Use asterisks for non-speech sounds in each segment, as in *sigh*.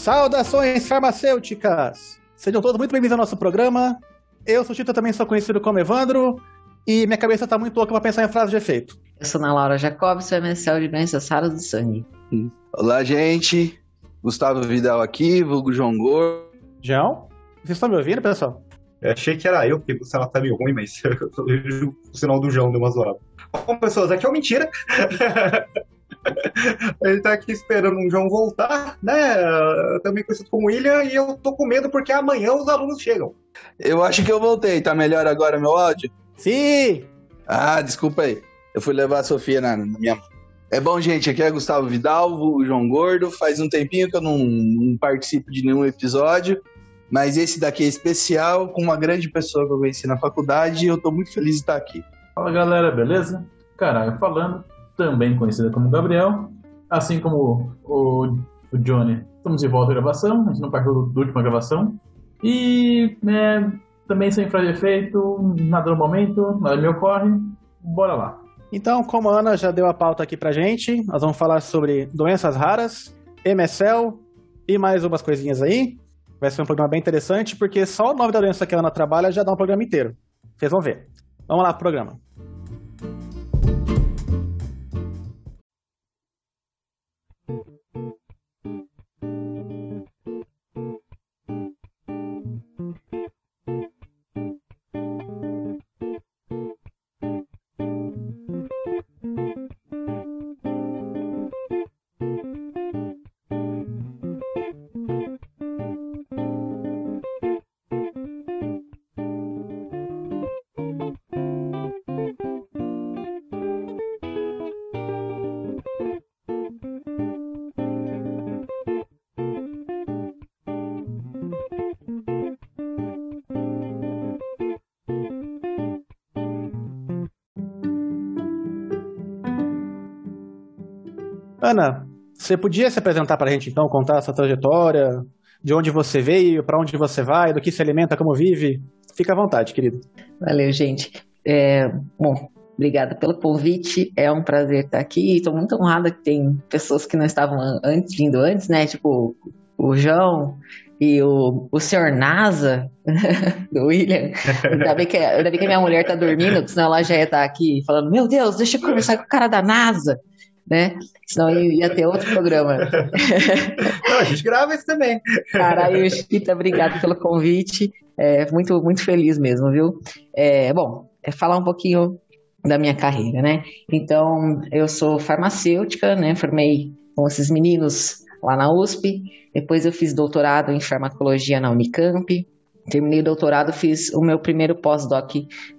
Saudações farmacêuticas! Sejam todos muito bem-vindos ao nosso programa. Eu sou o Tito, também sou conhecido como Evandro, e minha cabeça tá muito louca para pensar em frase de efeito. Eu sou Ana Laura Jacob, sou MSL de doenças raras do sangue. Olá, gente. Gustavo Vidal aqui, vulgo João Gordo. João? Vocês estão me ouvindo, pessoal? Eu achei que era eu, porque o celular tá meio ruim, mas *laughs* eu vejo o sinal do João deu uma zoada. Bom, pessoas, aqui é o Mentira. *laughs* Ele tá aqui esperando o João voltar, né? Também conhecido como William, e eu tô com medo porque amanhã os alunos chegam. Eu acho que eu voltei. Tá melhor agora meu áudio? Sim! Ah, desculpa aí. Eu fui levar a Sofia na, na minha mão. É bom, gente. Aqui é Gustavo Vidal, o João Gordo. Faz um tempinho que eu não, não participo de nenhum episódio. Mas esse daqui é especial, com uma grande pessoa que eu conheci na faculdade e eu tô muito feliz de estar aqui. Fala galera, beleza? Caralho falando, também conhecida como Gabriel, assim como o, o Johnny. Estamos de volta à gravação, a gente não partiu da última gravação. E né, também sem frase efeito, nada no momento, nada me ocorre. Bora lá. Então, como a Ana já deu a pauta aqui pra gente, nós vamos falar sobre doenças raras, MSL e mais umas coisinhas aí. Vai ser um programa bem interessante, porque só o nome da doença que a Ana trabalha já dá um programa inteiro. Vocês vão ver. Vamos lá pro programa. Ana, você podia se apresentar para a gente então, contar a sua trajetória, de onde você veio, para onde você vai, do que se alimenta, como vive? Fica à vontade, querido. Valeu, gente. É, bom, obrigada pelo convite. É um prazer estar aqui. Estou muito honrada que tem pessoas que não estavam antes, vindo antes, né? Tipo o João e o, o senhor NASA, *laughs* do William. Ainda bem, que, ainda bem que a minha mulher tá dormindo, senão ela já ia estar aqui falando: Meu Deus, deixa eu conversar com o cara da NASA né? Senão ia ter outro programa. Não, a gente grava isso também. Caralho, Chiquita, obrigado pelo convite. É, muito, muito feliz mesmo, viu? É, bom, é falar um pouquinho da minha carreira, né? Então, eu sou farmacêutica, né? Formei com esses meninos lá na USP. Depois eu fiz doutorado em farmacologia na Unicamp. Terminei o doutorado, fiz o meu primeiro pós-doc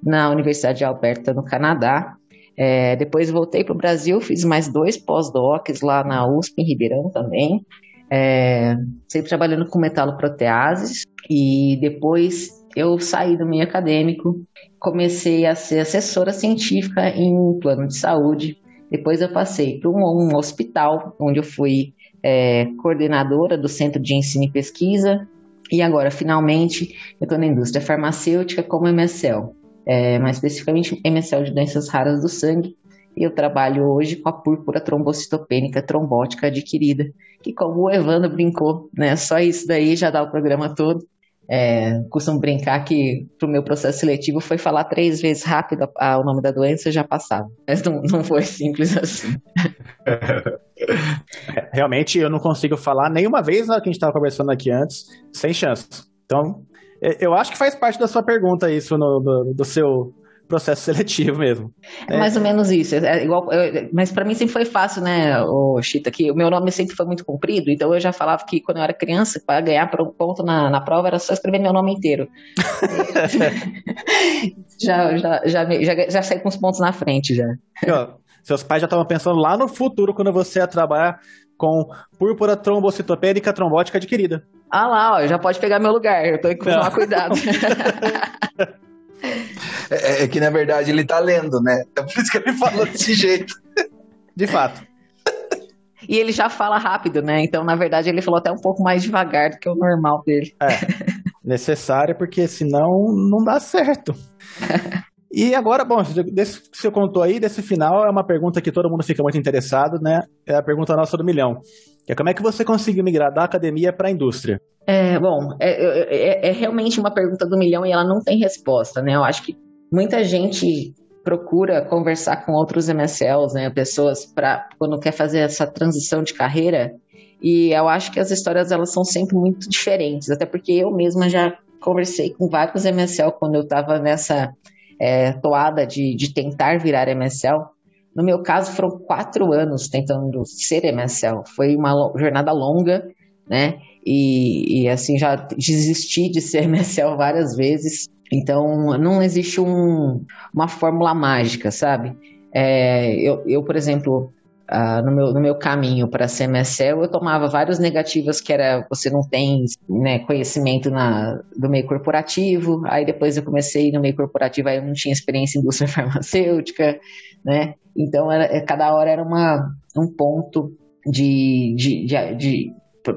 na Universidade de Alberta, no Canadá. É, depois voltei para o Brasil, fiz mais dois pós-docs lá na USP, em Ribeirão também. É, sempre trabalhando com metaloproteases. E depois eu saí do meio acadêmico, comecei a ser assessora científica em um plano de saúde. Depois eu passei para um, um, hospital, onde eu fui é, coordenadora do Centro de Ensino e Pesquisa. E agora, finalmente, eu estou na indústria farmacêutica como MSL é, mais especificamente MSL de doenças raras do sangue. E eu trabalho hoje com a púrpura trombocitopênica trombótica adquirida, que como o Evandro brincou, né, só isso daí já dá o programa todo. É, costumo brincar que pro meu processo seletivo foi falar três vezes rápido a, a, o nome da doença e já passava. Mas não, não foi simples assim. *laughs* Realmente eu não consigo falar nenhuma vez na que a gente estava conversando aqui antes, sem chance. Então, eu acho que faz parte da sua pergunta isso, no, do, do seu processo *laughs* seletivo mesmo. É, mais ou menos isso. É igual, eu, mas para mim sempre foi fácil, né, o Chita, que o meu nome sempre foi muito comprido, então eu já falava que quando eu era criança, para ganhar ponto na, na prova era só escrever meu nome inteiro. *laughs* já, já, já, já, já saí com os pontos na frente já. seus pais já estavam pensando lá no futuro quando você ia trabalhar com púrpura trombocitopênica trombótica adquirida. Ah lá, ó, já pode pegar meu lugar, eu tenho que tomar Não. cuidado. *laughs* é, é, que na verdade ele tá lendo, né? É por isso que ele falou desse jeito. De fato. E ele já fala rápido, né? Então, na verdade, ele falou até um pouco mais devagar do que o normal dele. É. Necessário, porque senão não dá certo. *laughs* E agora, bom, desse que você contou aí, desse final, é uma pergunta que todo mundo fica muito interessado, né? É a pergunta nossa do milhão. Que é como é que você conseguiu migrar da academia para a indústria? É, bom, é, é, é, realmente uma pergunta do milhão e ela não tem resposta, né? Eu acho que muita gente procura conversar com outros MSLs, né? Pessoas para quando quer fazer essa transição de carreira. E eu acho que as histórias elas são sempre muito diferentes, até porque eu mesma já conversei com vários MSL quando eu estava nessa é, toada de, de tentar virar MSL. No meu caso, foram quatro anos tentando ser MSL. Foi uma jornada longa, né? E, e, assim, já desisti de ser *laughs* MSL várias vezes. Então, não existe um, uma fórmula mágica, sabe? É, eu, eu, por exemplo, Uh, no, meu, no meu caminho para ser MSL, eu tomava vários negativos que era você não tem né, conhecimento na, do meio corporativo, aí depois eu comecei no meio corporativo, aí eu não tinha experiência em indústria *laughs* farmacêutica, né? Então era, é, cada hora era uma, um ponto de, de, de, de,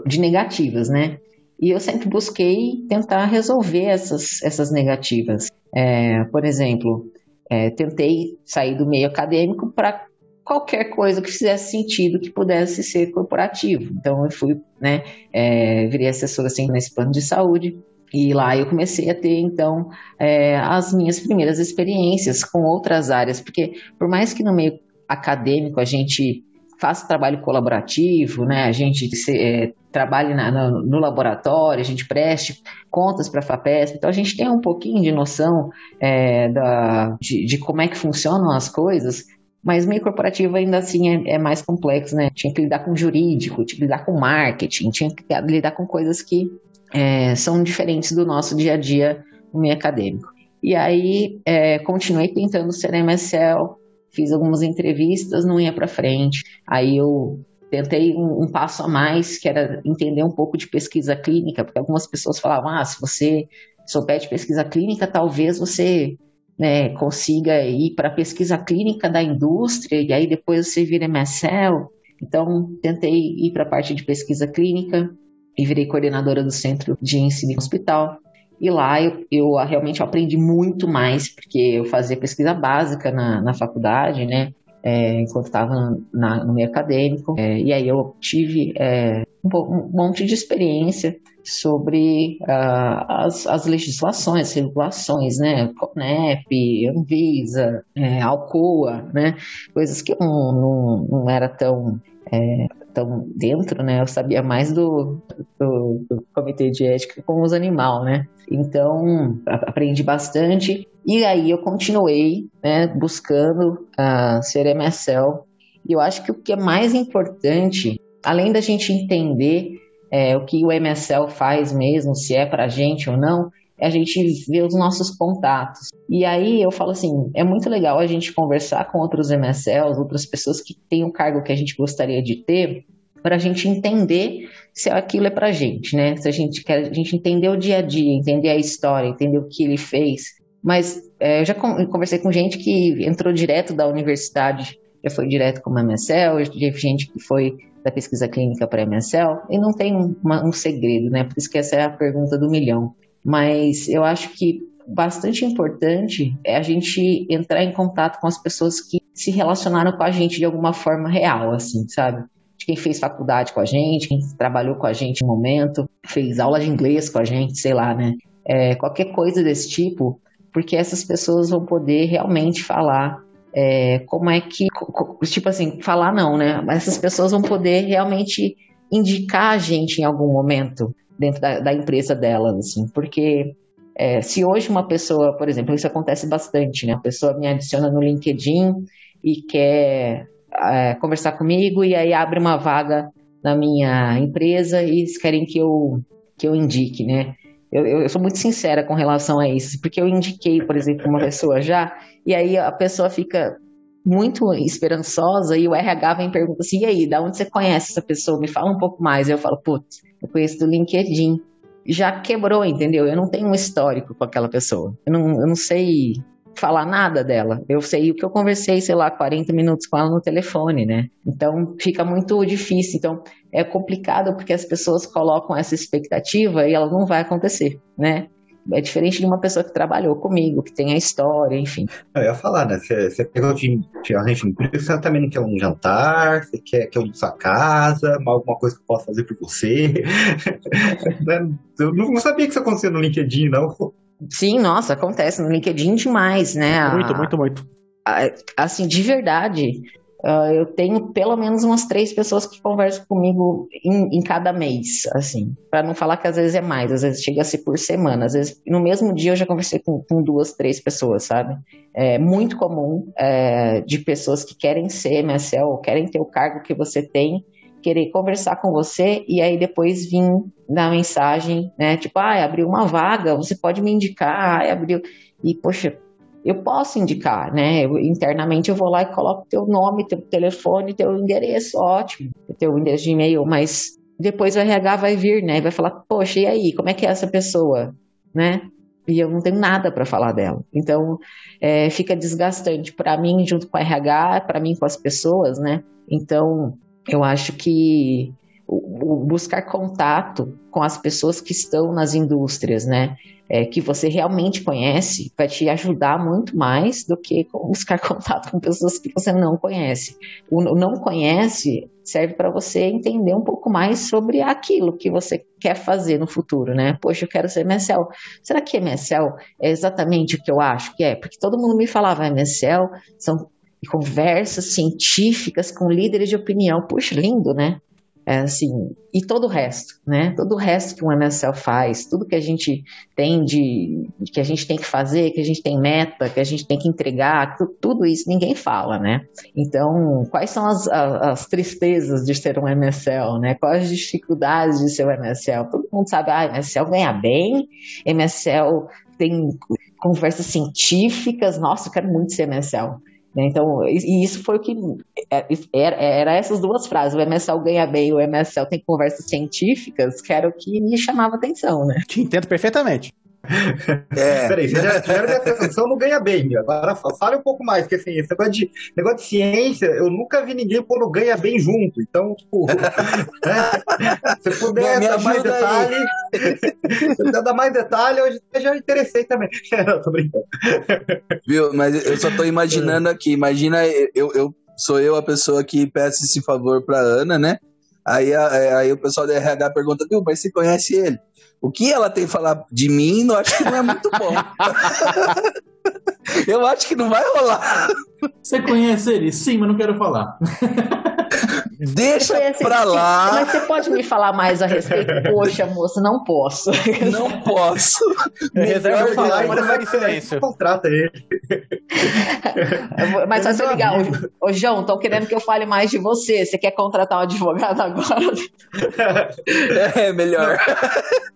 de negativas, né? E eu sempre busquei tentar resolver essas, essas negativas. É, por exemplo, é, tentei sair do meio acadêmico para qualquer coisa que fizesse sentido que pudesse ser corporativo. Então eu fui, né, é, virei assessora assim nesse plano de saúde. E lá eu comecei a ter então é, as minhas primeiras experiências com outras áreas, porque por mais que no meio acadêmico a gente faça trabalho colaborativo, né, a gente se, é, trabalhe na, no, no, laboratório, a gente preste contas para a FAPESP, então a gente tem um pouquinho de noção é, da, de, de como é que funcionam as coisas, mas meio corporativo ainda assim é, é, mais complexo, né? Tinha que lidar com jurídico, tinha que lidar com marketing, tinha que lidar com coisas que é, são diferentes do nosso dia a dia no meio acadêmico. E aí é, continuei tentando ser MSL, fiz algumas entrevistas, não ia para frente. Aí eu tentei um, um, passo a mais, que era entender um pouco de pesquisa clínica, porque algumas pessoas falavam, ah, se você souber de pesquisa clínica, talvez você né, consiga ir para a pesquisa clínica da indústria e aí depois você vira MSL. Então, tentei ir para a parte de pesquisa clínica e virei coordenadora do centro de ensino hospital. E lá eu, eu realmente aprendi muito mais, porque eu fazia pesquisa básica na, na faculdade, né? É, enquanto estava no meio acadêmico. É, e aí eu tive é, um, monte de experiência sobre uh, as, as legislações, regulações, né? CONEP, Anvisa, é, Alcoa, né? Coisas que eu não, não, não era tão, é, tão dentro, né? Eu sabia mais do, do, do comitê de ética com os animais, né? Então, aprendi bastante. E aí eu continuei né, buscando uh, ser MSL. E eu acho que o que é mais importante, além da gente entender é, o que o MSL faz mesmo, se é para a gente ou não, é a gente ver os nossos contatos. E aí eu falo assim, é muito legal a gente conversar com outros MSLs, outras pessoas que têm o cargo que a gente gostaria de ter, para a gente entender se aquilo é para gente, né? Se a gente quer, a gente entender o dia a dia, entender a história, entender o que ele fez. Mas é, eu já conversei com gente que entrou direto da universidade, já foi direto como MSL, já teve gente que foi da pesquisa clínica para MSL, e não tem uma, um segredo, né? Por isso que essa é a pergunta do milhão. Mas eu acho que bastante importante é a gente entrar em contato com as pessoas que se relacionaram com a gente de alguma forma real, assim, sabe? De quem fez faculdade com a gente, quem trabalhou com a gente no momento, fez aula de inglês com a gente, sei lá, né? É, qualquer coisa desse tipo, porque essas pessoas vão poder realmente falar é, como é que, tipo assim, falar não, né? Mas essas pessoas vão poder realmente indicar a gente em algum momento dentro da, da empresa delas, assim, porque é, se hoje uma pessoa, por exemplo, isso acontece bastante, né? A pessoa me adiciona no LinkedIn e quer é, conversar comigo e aí abre uma vaga na minha empresa e eles querem que eu, que eu indique, né? Eu, eu, sou muito sincera com relação a isso, porque eu indiquei, por exemplo, uma pessoa já, e aí a pessoa fica muito esperançosa e o RH vem e pergunta assim: e aí, da onde você conhece essa pessoa? Me fala um pouco mais. Eu falo, putz, eu conheço do LinkedIn. Já quebrou, entendeu? Eu não tenho um histórico com aquela pessoa. Eu não, eu não sei falar nada dela. Eu sei o que eu conversei, sei lá, 40 minutos com ela no telefone, né? Então fica muito difícil. Então é complicado porque as pessoas colocam essa expectativa e ela não vai acontecer, né? É diferente de uma pessoa que trabalhou comigo, que tem a história, enfim. Eu ia falar, né? Você, pegou de, de a gente você também não quer um jantar, você quer que eu limpe sua casa, alguma coisa que eu possa fazer por você. *laughs* Né? eu não sabia que isso acontecia no LinkedIn, não. Sim, nossa, acontece no LinkedIn demais, né? Muito, muito, muito. Assim, de verdade, Uh, eu tenho pelo menos umas três pessoas que conversam comigo em, em cada mês, assim, para não falar que às vezes é mais, às vezes chega a ser por semana, às vezes no mesmo dia eu já conversei com, com duas, três pessoas, sabe? É muito comum é, de pessoas que querem ser MSL, ou querem ter o cargo que você tem, querer conversar com você e aí depois vir na mensagem, né? Tipo, ah, abriu uma vaga, você pode me indicar, ah, abriu. E, poxa, eu posso indicar, né? Eu, internamente eu vou lá e coloco teu nome, teu telefone, teu endereço, ótimo, teu endereço de e-mail, mas depois o RH vai vir, né? Vai falar, poxa, e aí, como é que é essa pessoa, né? E eu não tenho nada para falar dela. Então, é, fica desgastante para mim, junto com o RH, para mim com as pessoas, né? Então, eu acho que o, o buscar contato com as pessoas que estão nas indústrias, né? É, que você realmente conhece, vai te ajudar muito mais do que *laughs* buscar contato com pessoas que você não conhece. O não conhece serve para você entender um pouco mais sobre aquilo que você quer fazer no futuro, né? Poxa, eu quero ser MSL. Será que MSL é exatamente o que eu acho que é? Porque todo mundo me falava MSL são conversas científicas com líderes de opinião. Puxa, lindo, né? É assim, e todo o resto, né? Todo o resto que um MSL faz, tudo que a gente tem de, que a gente tem que fazer, que a gente tem meta, que a gente tem que entregar, tudo isso ninguém fala, né? Então, quais são as, as, as tristezas de ser um MSL, né? Quais as dificuldades de ser um MSL? Todo mundo sabe, ah, MSL ganha bem, MSL tem conversas científicas, nossa, eu quero muito ser MSL. Né? Então, e isso foi o que. É, era, era essas duas frases, o MSL ganha bem, o MSL tem conversas científicas, que era o que me chamava atenção, né? Te entendo perfeitamente. *laughs* É. Peraí, você já tiveram minha atenção no ganha bem. Agora fale um pouco mais, porque assim, esse negócio de, negócio de ciência, eu nunca vi ninguém pôr no ganha bem junto. Então, tipo, *laughs* né? se puder dar mais detalhe, se puder dar mais detalhe, hoje eu já interessei também. *laughs* Não, tô brincando. Viu, mas eu só tô imaginando aqui, imagina eu, eu sou eu a pessoa que peça esse favor pra Ana, né? Aí, aí o pessoal da RH pergunta, viu, mas você conhece ele? O que ela tem a falar de mim, eu acho que não é muito bom. *laughs* eu acho que não vai rolar. Você conhece ele? Sim, mas não quero falar. *laughs* Deixa pra lá. Mas você pode me falar mais a respeito? *laughs* Poxa, moça, não posso. Não posso. Reserva de falar, *laughs* mas segue silêncio. Contrata ele. Mas vai ser legal. Ô, João, estão querendo que eu fale mais de você. Você quer contratar um advogado agora? *laughs* É, melhor.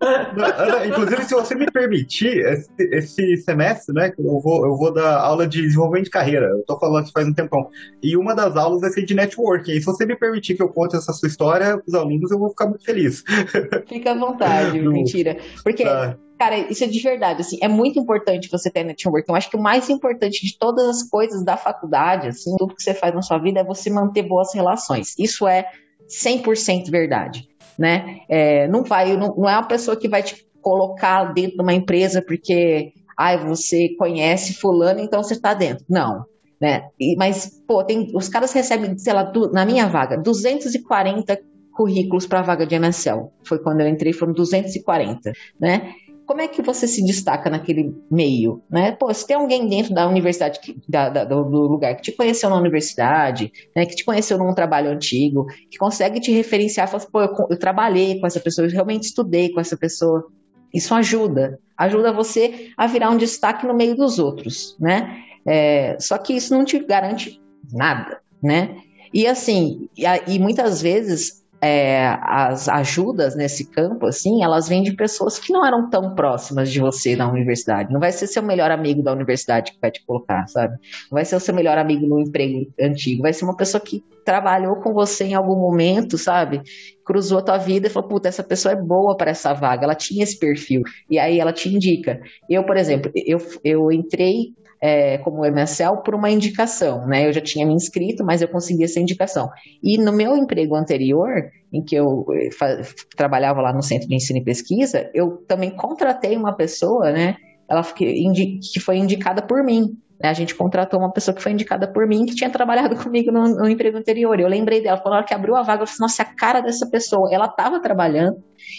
Ana, inclusive, se você me permitir, esse, esse, semestre, né, eu vou, eu vou dar aula de desenvolvimento de carreira. Eu tô falando isso faz um tempão. E uma das aulas vai ser de networking. E se você me permitir que eu conte essa sua história os alunos, eu vou ficar muito feliz. Fica à vontade, *laughs* mentira. Porque. Tá. Cara, isso é de verdade, assim, é muito importante você ter networking. Eu acho que o mais importante de todas as coisas da faculdade, assim, tudo que você faz na sua vida é você manter boas relações. Isso é 100% verdade, né? É, não vai, não, não, é uma pessoa que vai te colocar dentro de uma empresa porque, ai, você conhece fulano, então você está dentro. Não, né? E, mas, pô, tem, os caras recebem, sei lá, na minha vaga, 240 currículos para a vaga de MSL. Foi quando eu entrei, foram 240, né? Como é que você se destaca naquele meio, né? Pô, se tem alguém dentro da universidade, que, da, da, do lugar que te conheceu na universidade, né, que te conheceu num trabalho antigo, que consegue te referenciar, fala assim, pô, eu, eu trabalhei com essa pessoa, eu realmente estudei com essa pessoa. Isso ajuda, ajuda você a virar um destaque no meio dos outros, né? É, só que isso não te garante nada, né? E assim, e, e muitas vezes é, as ajudas nesse campo, assim, elas vêm de pessoas que não eram tão próximas de você na universidade. Não vai ser seu melhor amigo da universidade que vai te colocar, sabe? Não vai ser o seu melhor amigo no emprego antigo. Vai ser uma pessoa que trabalhou com você em algum momento, sabe? Cruzou a tua vida e falou, puta, essa pessoa é boa para essa vaga, ela tinha esse perfil. E aí ela te indica. Eu, por exemplo, eu, eu entrei é, como MSL por uma indicação, né? Eu já tinha me inscrito, mas eu consegui essa indicação. E no meu emprego anterior, em que eu eh, trabalhava lá no Centro de Ensino e Pesquisa, eu também contratei uma pessoa, né? Ela que foi indicada por mim. Né? A gente contratou uma pessoa que foi indicada por mim, que tinha trabalhado *laughs* comigo no, no emprego anterior. Eu lembrei dela, falou que abriu a vaga, eu falei, nossa, a cara dessa pessoa. Ela estava trabalhando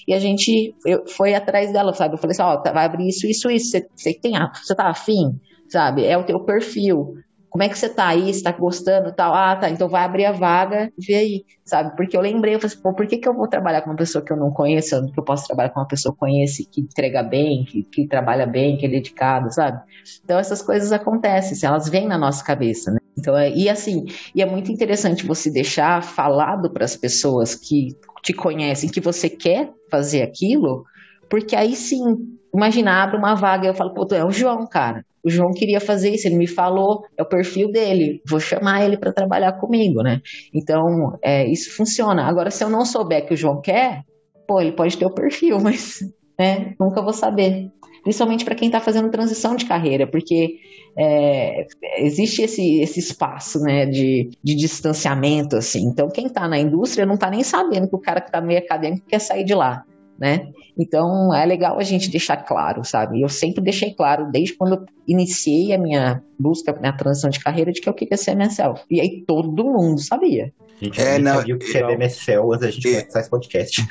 e a gente eu, foi atrás dela, sabe? Eu falei assim, ó, oh, vai abrir isso, isso, isso. Você, você tem, você tá afim? Sabe? É o teu perfil. Como é que você tá aí? Você tá gostando tal? Ah, tá. Então vai abrir a vaga, vê aí, sabe? Porque eu lembrei, eu falei assim, pô, por que, que eu vou trabalhar com uma pessoa que eu não conheço, que eu posso trabalhar com uma pessoa que conhece, que entrega bem, que, que trabalha bem, que é dedicado, sabe? Então essas coisas acontecem, assim, elas vêm na nossa cabeça, né? Então, é, e assim, e é muito interessante você deixar falado para as pessoas que te conhecem que você quer fazer aquilo, porque aí sim, imagina, abre uma vaga e eu falo, pô, é o João, cara. O João queria fazer isso, ele me falou, é o perfil dele, vou chamar ele para trabalhar comigo, né? Então, é, isso funciona. Agora, se eu não souber que o João quer, pô, ele pode ter o perfil, *laughs* mas né, nunca vou saber. Principalmente para quem está fazendo transição de carreira, porque é, existe esse, esse espaço né, de, de distanciamento, assim. Então, quem está na indústria não está nem sabendo que o cara que está meio acadêmico quer sair de lá né? Então é legal a gente deixar claro, sabe? Eu sempre deixei claro, desde quando eu iniciei a minha busca na transição de carreira, de que eu queria ser MSL. E aí todo mundo sabia. Gente, é, não, sabia o que era MSL antes da gente começar esse podcast. *laughs*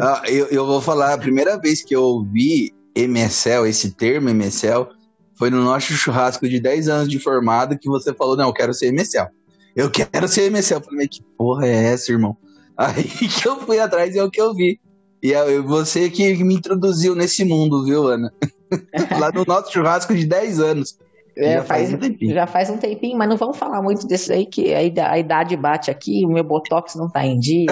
Ah, eu, eu vou falar, a primeira vez que eu ouvi MSL, esse termo MSL, foi no nosso churrasco de 10 anos de formado que você falou, não, eu quero ser MSL. Eu quero ser MSL. Eu falei, que porra é essa, irmão? *laughs* Aí que eu fui atrás e é o que eu vi. E é você que me introduziu nesse mundo, viu, Ana? *laughs* Lá no nosso churrasco de 10 anos. É, já, faz, faz um tempinho. já faz um tempinho, mas não vamos falar muito desse aí, que a idade bate aqui, o meu botox não tá em dia.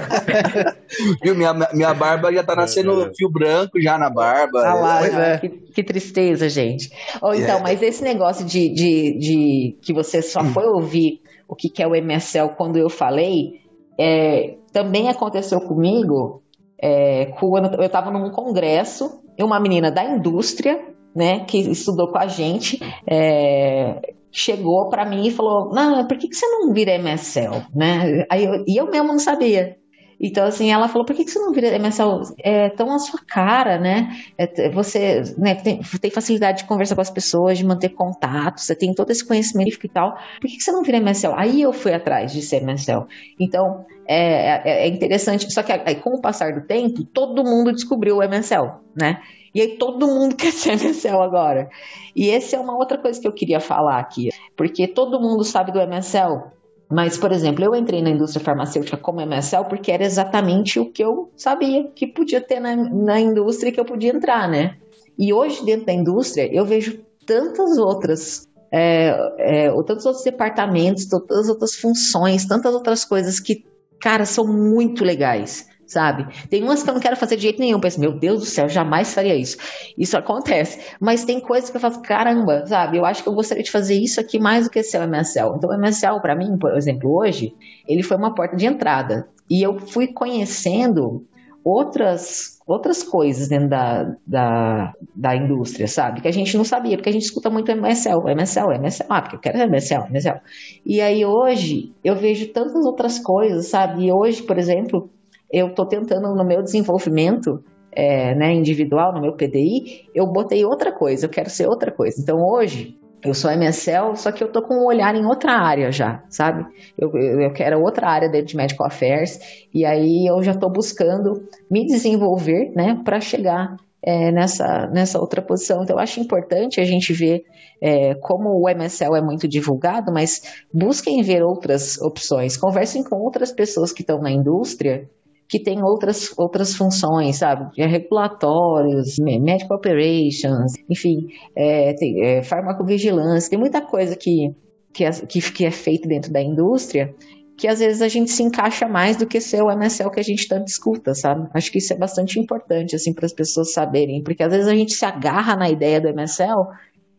*laughs* Viu, minha, minha barba já tá nascendo é. fio branco já na barba. Ah lá, é. que, que, tristeza, gente. Ou então, é. mas esse negócio de, de, de que você só foi ouvir o que, que é o MSL quando eu falei, é, também aconteceu comigo é, quando eu estava num congresso e uma menina da indústria, né, que estudou com a gente, é, chegou para mim e falou: Não, por que, que você não vira MSL? Né? Aí eu, e eu mesmo não sabia. Então, assim, ela falou, por que, que você não vira MSL? É tão a sua cara, né? É, você né, tem, tem, facilidade de conversar com as pessoas, de manter contato, você tem todo esse conhecimento e tal. Por que, que você não vira MSL? Aí eu fui atrás de ser MSL. Então, é, é, é interessante. Só que aí, com o passar do tempo, todo mundo descobriu o MSL, né? E aí todo mundo *laughs* quer ser MSL agora. E essa é uma outra coisa que eu queria falar aqui. Porque todo mundo sabe do MSL, mas, por exemplo, eu entrei na indústria farmacêutica como MSL porque era exatamente o que eu sabia que podia ter na, na indústria que eu podia entrar, né? E hoje, dentro da indústria, eu vejo tantas outras é, é, tantos outros departamentos, tantas outras funções, tantas outras coisas que, cara, são muito legais sabe? Tem umas que eu não quero fazer de jeito nenhum. Penso, meu Deus do céu, jamais faria isso. Isso acontece. Mas tem coisas que eu faço, caramba, sabe? Eu acho que eu gostaria de fazer isso aqui mais do que ser o MSL. Então, o MSL, para mim, por exemplo, hoje, ele foi uma porta de entrada. E eu fui conhecendo outras outras coisas dentro da, da, da indústria, sabe? Que a gente não sabia, porque a gente escuta muito MSL, MSL, MSL, ah, porque eu quero MSL, MSL. E aí hoje eu vejo tantas outras coisas, sabe? E hoje, por exemplo, eu estou tentando no meu desenvolvimento é, né, individual, no meu PDI, eu botei outra coisa, eu quero ser outra coisa. Então hoje eu sou MSL, só que eu tô com um olhar em outra área já, sabe? Eu, eu, quero outra área dentro de Medical Affairs, e aí eu já estou buscando me desenvolver, né, para chegar é, nessa, nessa outra posição. Então, eu acho importante a gente ver é, como o MSL é muito divulgado, mas busquem ver outras opções, conversem com outras pessoas que estão na indústria que tem outras, outras funções, sabe? É regulatórios, medical operations, enfim, é, tem, é, farmacovigilância, tem muita coisa que, que, é, que, que é feita dentro da indústria que às vezes a gente se encaixa mais do que ser o MSL que a gente tanto escuta, sabe? Acho que isso é bastante importante, assim, para as pessoas saberem, porque às vezes a gente se agarra na ideia do MSL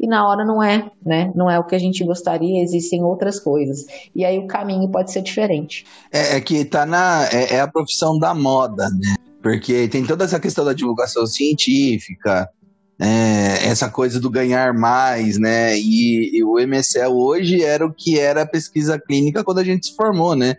e na hora não é, né? Não é o que a gente gostaria, existem outras coisas. E aí o caminho pode ser diferente. É, é que tá na. É, é, a profissão da moda, né? Porque tem toda essa questão da divulgação científica, é, essa coisa do ganhar mais, né? E, e, o MSL hoje era o que era a pesquisa clínica quando a gente se formou, né?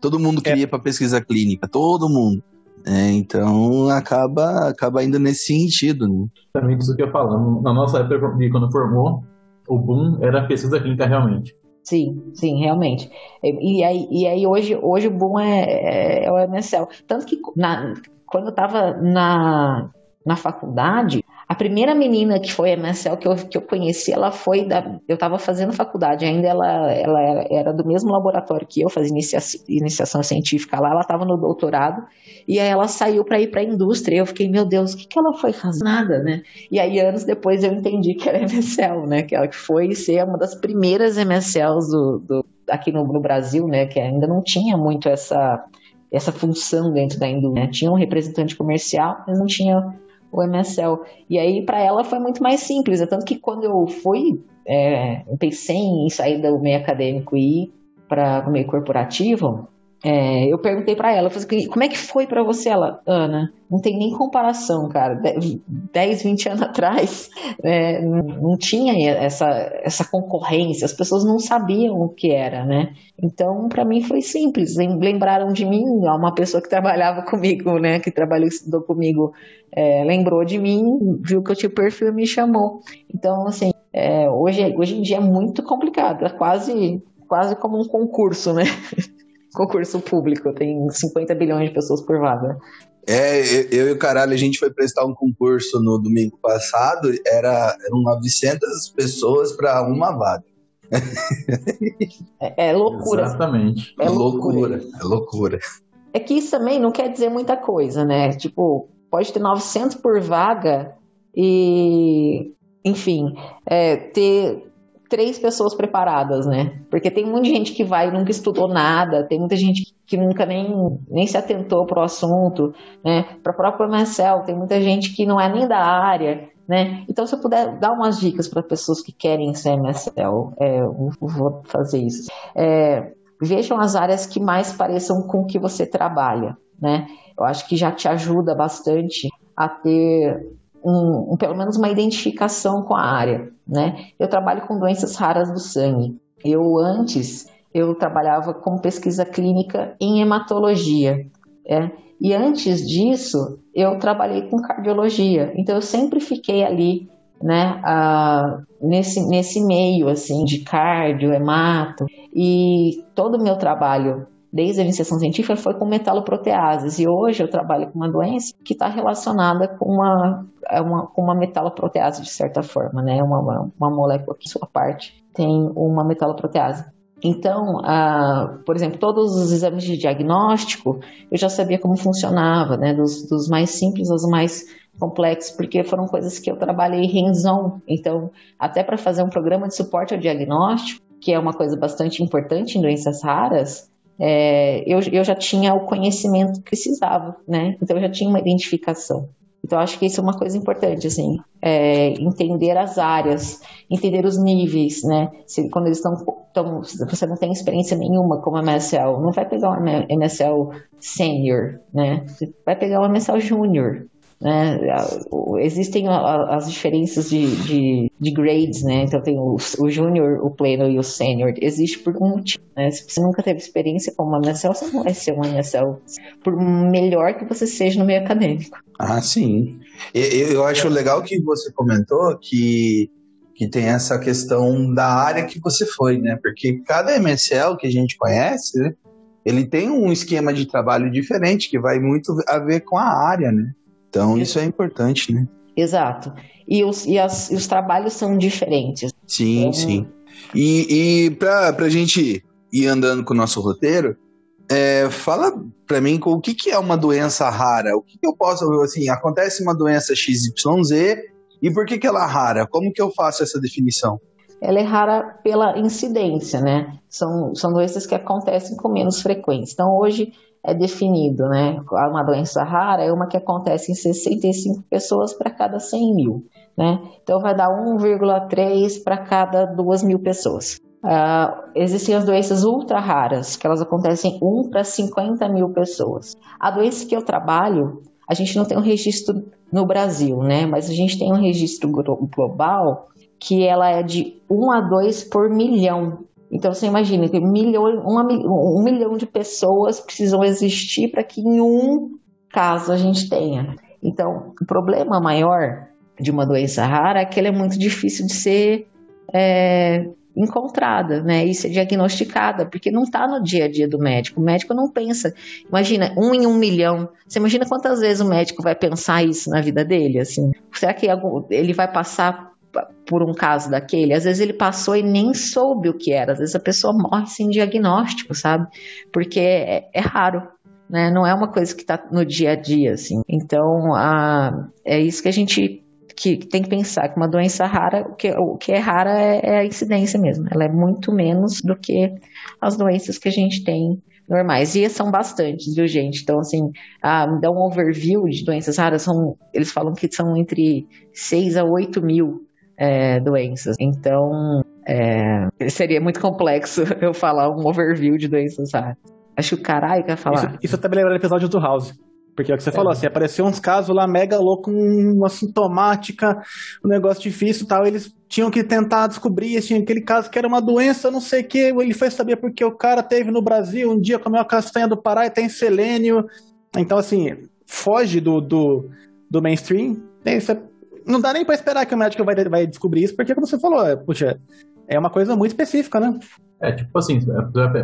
Todo mundo é. queria é. para pesquisa clínica, todo mundo. É, então acaba, acaba indo nesse sentido. Né? Também isso que eu falo. Na nossa época, quando formou, o boom era a pesquisa clínica realmente. Sim, sim, realmente. E, e, aí, e aí hoje, hoje o boom é, é, é o MSL. Tanto que na, quando eu estava na, na faculdade, a primeira menina que foi MSL que eu, que eu conheci, ela foi da. Eu estava fazendo faculdade ainda, ela, ela era, era, do mesmo laboratório que eu, fazia inicia, iniciação científica lá, ela estava no doutorado, e aí ela saiu para ir para a indústria. E eu fiquei, meu Deus, o que, que ela foi fazer? Nada, né? E aí, anos depois, eu entendi que era *laughs* MSL, né? Que ela foi ser uma das primeiras MSLs do, do aqui no, no Brasil, né? Que ainda não tinha muito essa essa função dentro da indústria. Né? Tinha um representante comercial, mas não tinha o MSL. E aí, para ela, foi muito mais simples. É tanto que quando eu fui, é, pensei em sair do meio acadêmico e ir para o meio corporativo, é, eu perguntei para ela, falei, como é que foi para você? Ela, Ana, não tem nem comparação, cara. 10, 20 anos atrás, *laughs* é, não tinha essa, essa concorrência, as pessoas não sabiam o que era, né? Então, para mim foi simples. Lembraram de mim, uma pessoa que trabalhava *laughs* comigo, né? Que trabalhou estudou comigo, é, lembrou de mim, viu que eu tinha perfil e me chamou. Então, assim, é, hoje, hoje em dia é muito complicado, é quase, quase como um concurso, né? *laughs* concurso público, tem 50 bilhões de pessoas por vaga. É, eu e o caralho, a gente foi prestar um concurso no domingo passado, era, eram 900 pessoas para uma vaga. É, é, loucura. Exatamente. É loucura. É loucura. É que isso também não quer dizer muita coisa, né? Tipo, pode ter 900 por vaga e, enfim, é, ter três pessoas preparadas, né? Porque tem muita gente que vai e nunca estudou nada, tem muita gente que nunca nem, nem se atentou para o assunto, né? Para o próprio MSL, tem muita gente que não é nem da área, né? Então, se eu puder dar umas dicas para pessoas que querem ser MSL, é, eu vou fazer isso. É, vejam as áreas que mais pareçam com o que você trabalha, né? Eu acho que já te ajuda bastante a ter um, um, pelo menos uma identificação com a área, né? Eu trabalho com doenças raras do sangue. Eu antes eu trabalhava com pesquisa clínica em hematologia, é? E antes disso eu trabalhei com cardiologia. Então eu sempre fiquei ali, né? nesse nesse meio assim de cardio, hemato e todo o meu trabalho desde a iniciação científica foi com metaloproteases. E hoje eu trabalho com uma doença que está relacionada com uma, é uma, com uma metaloprotease, de certa forma, né? Uma, uma, uma molécula que, sua parte, tem uma metaloprotease. Então, por exemplo, todos os exames de diagnóstico eu já sabia como funcionava, né? Dos, dos mais simples aos mais complexos, porque foram coisas que eu trabalhei hands-on. Então, até para fazer um programa de suporte ao diagnóstico, que é uma coisa bastante importante em doenças raras, é, eu, eu já tinha o conhecimento que precisava, né? Então eu já tinha uma identificação. Então acho que isso é uma coisa importante, assim, é, entender as áreas, entender os níveis, né? Se, quando eles estão, você não tem experiência nenhuma como MSL, não vai pegar um MSL senior, né? Você vai pegar um MSL júnior, né? Existem as diferenças de, de, de, grades, né? Então tem o, o júnior, o pleno e o sênior. Existe por um motivo, né? Se você nunca teve experiência como uma MSL, você não vai ser uma MSL por melhor que você seja no meio acadêmico. Ah, sim. Eu, eu acho legal que você comentou que que tem essa questão da área que você foi, né? Porque cada MSL que a gente conhece, ele tem um esquema de trabalho diferente que vai muito a ver com a área, né? Então, isso é importante, né? Exato. E os, e as, os trabalhos são diferentes. Sim, então... sim. E, e para a gente ir andando com o nosso roteiro, é, fala para mim o que, que é uma doença rara. O que, que eu posso, assim, acontece uma doença XYZ e por que, que ela é rara? Como que eu faço essa definição? Ela é rara pela incidência, né? São, são doenças que acontecem com menos frequência. Então, hoje, é definido, né? Uma doença rara é uma que acontece em 65 pessoas para cada 100 mil, né? Então vai dar 1,3 para cada 2 mil pessoas. Uh, existem as doenças ultra raras, que elas acontecem 1 para 50 mil pessoas. A doença que eu trabalho, a gente não tem um registro no Brasil, né? Mas a gente tem um registro global que ela é de 1 a 2 por milhão. Então você imagina que milhão, uma, um milhão de pessoas precisam existir para que em um caso a gente tenha. Então, o problema maior de uma doença rara é que ela é muito difícil de ser é, encontrada, né? E ser diagnosticada, porque não está no dia a dia do médico. O médico não pensa. Imagina, um em um milhão. Você imagina quantas vezes o médico vai pensar isso na vida dele? Assim, será que ele vai passar por um caso daquele? Às vezes ele passou e nem soube o que era. Às vezes a pessoa morre sem diagnóstico, sabe? Porque é, é raro. Né? Não é uma coisa que está no dia a dia, assim. Então, a, é isso que a gente que tem que pensar que uma doença rara, o que, o que é rara é, é a incidência mesmo. Ela é muito menos do que as doenças que a gente tem normais. E são bastantes, viu, gente? Então, assim, ah, dá um overview de doenças raras, são, eles falam que são entre 6 a 8 mil é, doenças. Então, é, seria muito complexo *laughs* eu falar um overview de doenças raras. Acho que o caralho quer falar. Isso, isso até me lembra do episódio do House. Porque é o que você é. falou, assim, apareceu uns casos lá mega louco, uma sintomática, um negócio difícil e tal. Eles tinham que tentar descobrir, tinha aquele caso que era uma doença, não sei o que. Ele foi saber porque o cara teve no Brasil, um dia comeu a castanha do Pará e tem selênio. Então, assim, foge do, do, do mainstream. Não dá nem para esperar que o médico vai, vai descobrir isso, porque, como você falou, é, puxa, é uma coisa muito específica, né? É, tipo assim,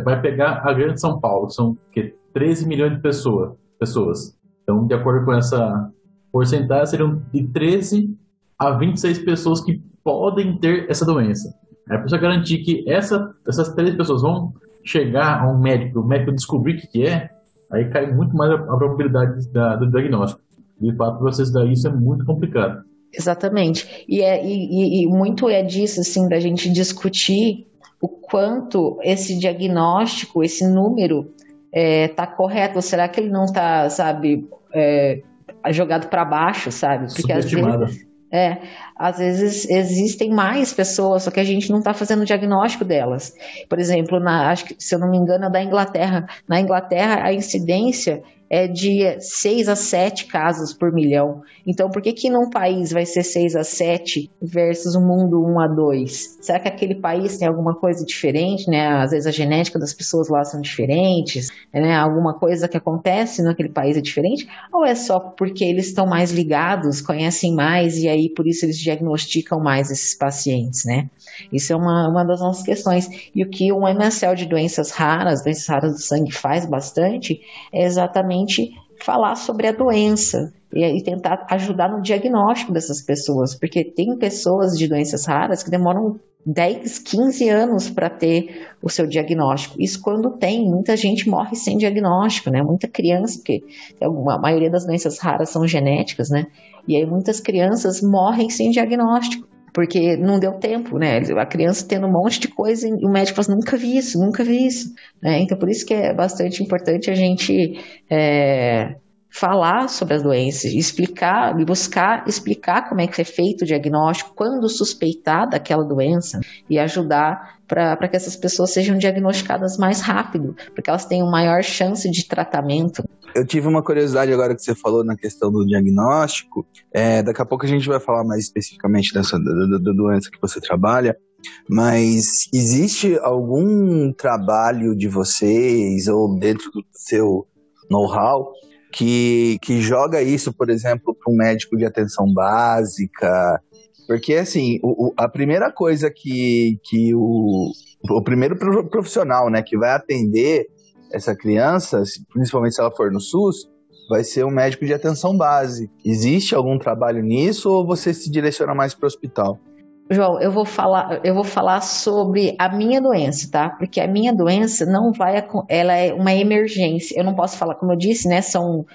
vai pegar a grande São Paulo, são que 13 milhões de pessoas. pessoas. Então, de acordo com essa porcentagem, seriam de 13 a 26 pessoas que podem ter essa doença. É para garantir que essa, essas três pessoas vão chegar a um médico, o médico descobrir o que, que é, aí cai muito mais a, a probabilidade da, do diagnóstico. De fato, vocês daí isso é muito complicado. Exatamente. E, é, e, e muito é disso, assim, da gente discutir o quanto esse diagnóstico, esse número está é, tá correto, ou será que ele não está, sabe, é, jogado para baixo, sabe? Porque às vezes, é, às vezes existem mais pessoas, só que a gente não está fazendo o diagnóstico delas. Por exemplo, na, acho que, se eu não me engano, é da Inglaterra. Na Inglaterra, a incidência é de 6 a 7 casos por milhão. Então, por que que num país vai ser 6 a 7 versus o mundo 1 a 2? Será que aquele país tem alguma coisa diferente, né? Às vezes a genética das pessoas lá são diferentes, né? Alguma coisa que acontece naquele país é diferente? Ou é só porque eles estão mais ligados, conhecem mais e aí por isso eles diagnosticam mais esses pacientes, né? Isso é uma, uma das nossas questões. E o que um MSL de doenças raras, doenças raras do sangue faz bastante, é exatamente falar sobre a doença e, tentar ajudar no diagnóstico dessas pessoas, porque tem pessoas de doenças raras que demoram 10, 15 anos para ter o seu diagnóstico. Isso quando tem, muita gente morre sem diagnóstico, né? Muita criança, porque a maioria das doenças raras são genéticas, né? E aí muitas crianças morrem sem diagnóstico porque não deu tempo, né? A criança tendo um monte de coisa e o médico fala assim, nunca vi isso, nunca vi isso. Né? Então, por isso que é bastante importante a gente é, falar sobre as doenças, explicar e buscar explicar como é que é feito o diagnóstico, quando suspeitar daquela doença e ajudar para que essas pessoas sejam diagnosticadas mais rápido, porque elas tenham maior chance de tratamento. Eu tive uma curiosidade agora que você falou na questão do diagnóstico. É, daqui a pouco a gente vai falar mais especificamente dessa da, da doença que você trabalha. Mas existe algum trabalho de vocês ou dentro do seu know-how que, que joga isso, por exemplo, para um médico de atenção básica? Porque, assim, o, a primeira coisa que, que o, o primeiro profissional né, que vai atender essa criança, principalmente se ela for no SUS, vai ser um médico de atenção base. Existe algum trabalho nisso ou você se direciona mais para o hospital? João, eu vou falar, eu vou falar sobre a minha doença, tá? Porque a minha doença não vai, ela é uma emergência. Eu não posso falar, como eu disse, né? São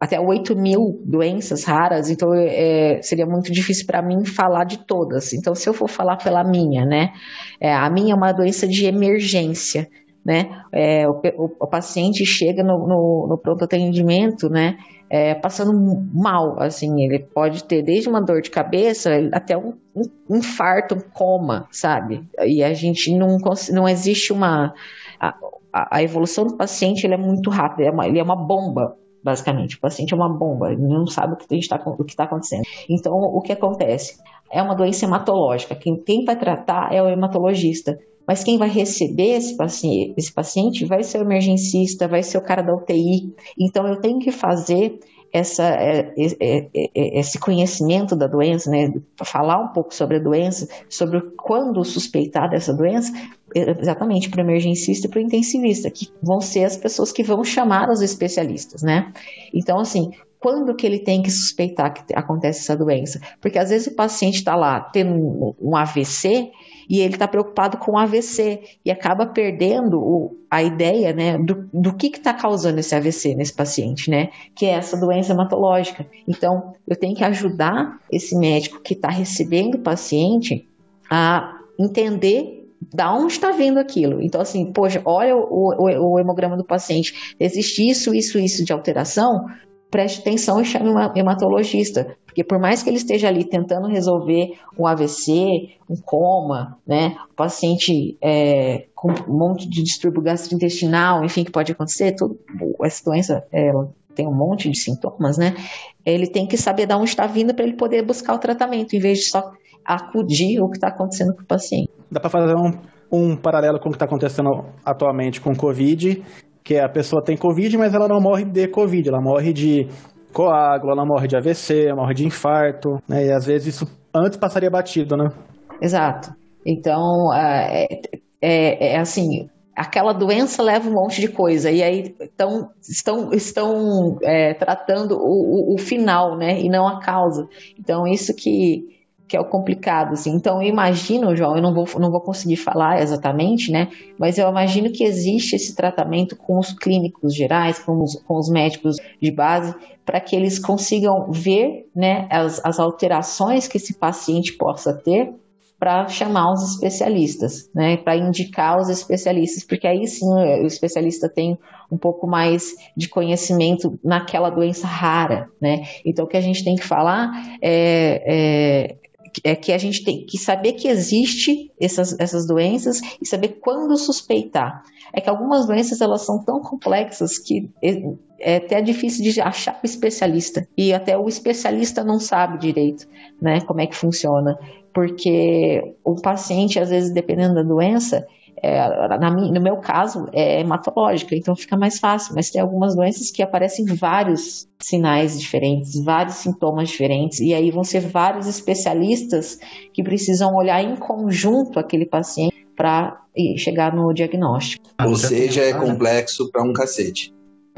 até 8 mil doenças raras, então é, seria muito difícil para mim falar de todas. Então, se eu for falar pela minha, né? É, a minha é uma doença de emergência né? É, o, o, o, paciente chega no, no, no pronto atendimento, né? É, passando mal, assim, ele pode ter desde uma dor de cabeça até um, um infarto, um coma, sabe? E a gente não não existe uma a, a evolução do paciente é muito rápida, é ele é uma bomba basicamente. O paciente é uma bomba, ele não sabe o que está tá acontecendo. Então, o que acontece? É uma doença hematológica. Quem, quem vai tratar é o hematologista. Mas quem vai receber esse paciente, esse paciente vai ser o emergencista, vai ser o cara da UTI. Então, eu tenho que fazer essa, é, é, é, esse conhecimento da doença, né, falar um pouco sobre a doença, sobre quando suspeitar dessa doença, exatamente para o emergencista e para o intensivista, que vão ser as pessoas que vão chamar os especialistas, né? Então, assim, quando que ele tem que suspeitar que acontece essa doença? Porque às vezes o paciente está lá tendo um AVC e ele está preocupado com AVC e acaba perdendo o, a ideia né, do, do que está causando esse AVC nesse paciente, né? Que é essa doença hematológica. Então, eu tenho que ajudar esse médico que está recebendo o paciente a entender da onde está vindo aquilo. Então, assim, poxa, olha o, o, o, hemograma do paciente, existe isso, isso, isso de alteração, preste atenção e chame um hematologista, porque por mais que ele esteja ali tentando resolver um AVC, um coma, né, o paciente é, com um monte de distúrbio gastrointestinal, enfim, que pode acontecer, tudo, essa doença ela tem um monte de sintomas, né, ele tem que saber de onde está vindo para ele poder buscar o tratamento, em vez de só acudir o que está acontecendo com o paciente. Dá para fazer um, um paralelo com o que está acontecendo atualmente com o Covid, que é a pessoa tem Covid, mas ela não morre de Covid, ela morre de coágulo, ela morre de AVC, morre de infarto, né? E às vezes isso antes passaria batido, né? Exato. Então, é, é, é assim, aquela doença leva um monte de coisa e aí então, estão, estão é, tratando o, o, o, final, né, e não a causa. Então isso que que é o complicado, assim. Então, eu imagino, João, eu não vou, não vou conseguir falar exatamente, né? Mas eu imagino que existe esse tratamento com os clínicos gerais, com os, com os médicos de base, para que eles consigam ver, né, as, as alterações que esse paciente possa ter para chamar os especialistas, né, para indicar os especialistas, porque aí sim o especialista tem um pouco mais de conhecimento naquela doença rara, né? Então o que a gente tem que falar é, é é que a gente tem que saber que existe essas, essas doenças e saber quando suspeitar. É que algumas doenças elas são tão complexas que é, é até difícil de achar o especialista e até o especialista não sabe direito, né, como é que funciona, porque o paciente às vezes dependendo da doença é, na, no meu caso, é hematológica, então fica mais fácil, mas tem algumas doenças que aparecem vários sinais diferentes, vários sintomas diferentes, e aí vão ser vários especialistas que precisam olhar em conjunto aquele paciente para chegar no diagnóstico. Ou seja, é complexo para um cacete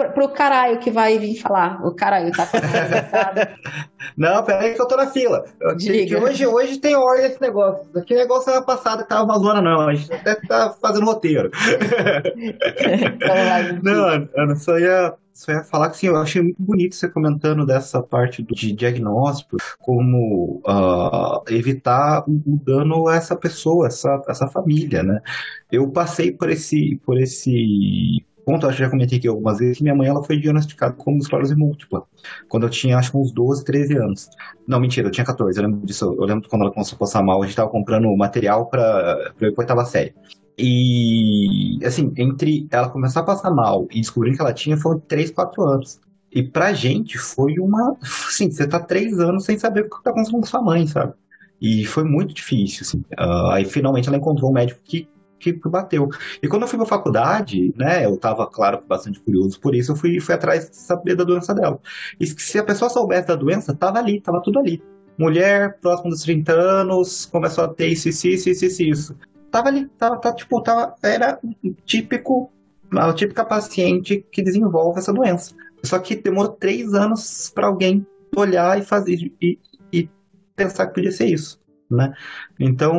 pro caralho que vai vir falar. O caralho tá *laughs* Não, peraí que eu tô na fila. Que, que hoje, hoje tem ordem esse negócio. Que negócio era passado que tava uma zona, não. A gente até tá fazendo roteiro. *laughs* Não, eu só ia, só ia falar que assim, eu achei muito bonito você comentando dessa parte do, de diagnóstico, como uh, evitar o, o, dano a essa pessoa, essa, essa família, né? Eu passei por esse, por esse ponto, acho que já comentei aqui algumas vezes, que minha mãe ela foi diagnosticada com esclerose múltipla, quando eu tinha acho que uns 12, 13 anos. Não, mentira, eu tinha 14, eu lembro disso, eu lembro quando ela começou a passar mal, a gente estava comprando material para a oitava série. E, assim, entre ela começar a passar mal e descobrir que ela tinha, foram 3, 4 anos. E pra gente foi uma. Assim, você tá 3 anos sem saber o que tá acontecendo com sua mãe, sabe? E foi muito difícil, assim. Uh, aí finalmente ela encontrou um médico que que bateu. E quando eu fui pra faculdade, né, eu tava, claro, bastante curioso por isso, eu fui, fui atrás de saber da doença dela. E se a pessoa soubesse da doença, tava ali, tava tudo ali. Mulher, próximo dos 30 anos, começou a ter isso, isso, isso, isso, isso. Tava ali, tava, tava tipo, tava, era típico, a típica paciente que desenvolve essa doença. Só que demorou três anos para alguém olhar e fazer e, e pensar que podia ser isso né? Então,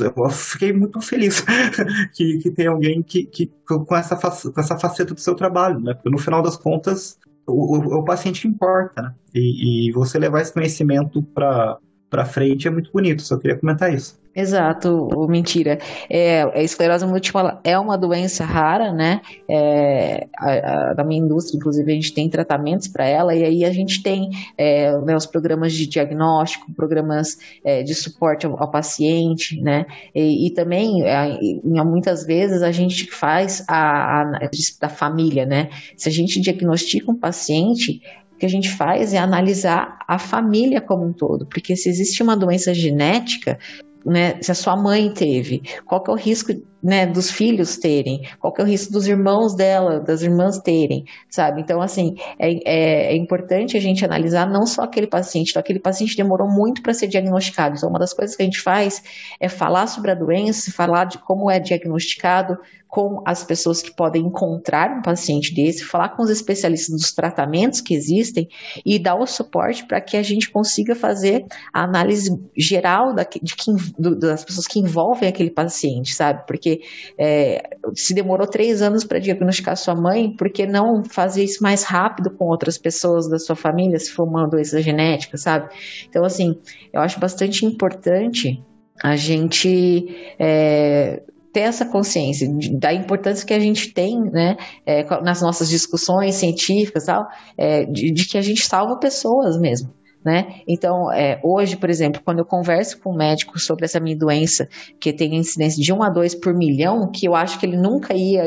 eu fiquei muito feliz *laughs* que, que tem alguém que, que com, essa, com essa faceta do seu trabalho, né? Porque no final das contas, o, o, o paciente importa, né? E, e, você levar esse conhecimento para para frente é muito bonito. Só queria comentar isso. Exato, mentira. É, a esclerose múltipla é uma doença rara, né? É, a, a, da minha indústria, inclusive, a gente tem tratamentos para ela, e aí a gente tem é, né, os programas de diagnóstico, programas é, de suporte ao, ao, paciente, né? E, e também, é, muitas vezes, a gente faz a, a, da família, né? Se a gente diagnostica um paciente, o que a gente faz é analisar a família como um todo, porque se existe uma doença genética, né, se a sua mãe teve, qual que é o risco né, dos filhos terem, qual que é o risco dos irmãos dela, das irmãs terem, sabe? Então, assim, é, é, é importante a gente analisar não só aquele paciente, então aquele paciente demorou muito para ser diagnosticado. Então, uma das coisas que a gente faz é falar sobre a doença, falar de como é diagnosticado, com as pessoas que podem encontrar um paciente desse, falar com os especialistas dos tratamentos que existem e dar o suporte para que a gente consiga fazer a análise geral da, de quem, do, das pessoas que envolvem aquele paciente, sabe? Porque é, se demorou três anos para diagnosticar sua mãe, por que não fazer isso mais rápido com outras pessoas da sua família, se for uma doença genética, sabe? Então, assim, eu acho bastante importante a gente é, ter essa consciência da importância que a gente tem né, é, nas nossas discussões científicas tal, é, de, de, que a gente salva pessoas mesmo. Né? Então, é, hoje, por exemplo, quando eu converso com um médico sobre essa minha doença, que tem incidência de 1 a 2 por milhão, que eu acho que ele nunca ia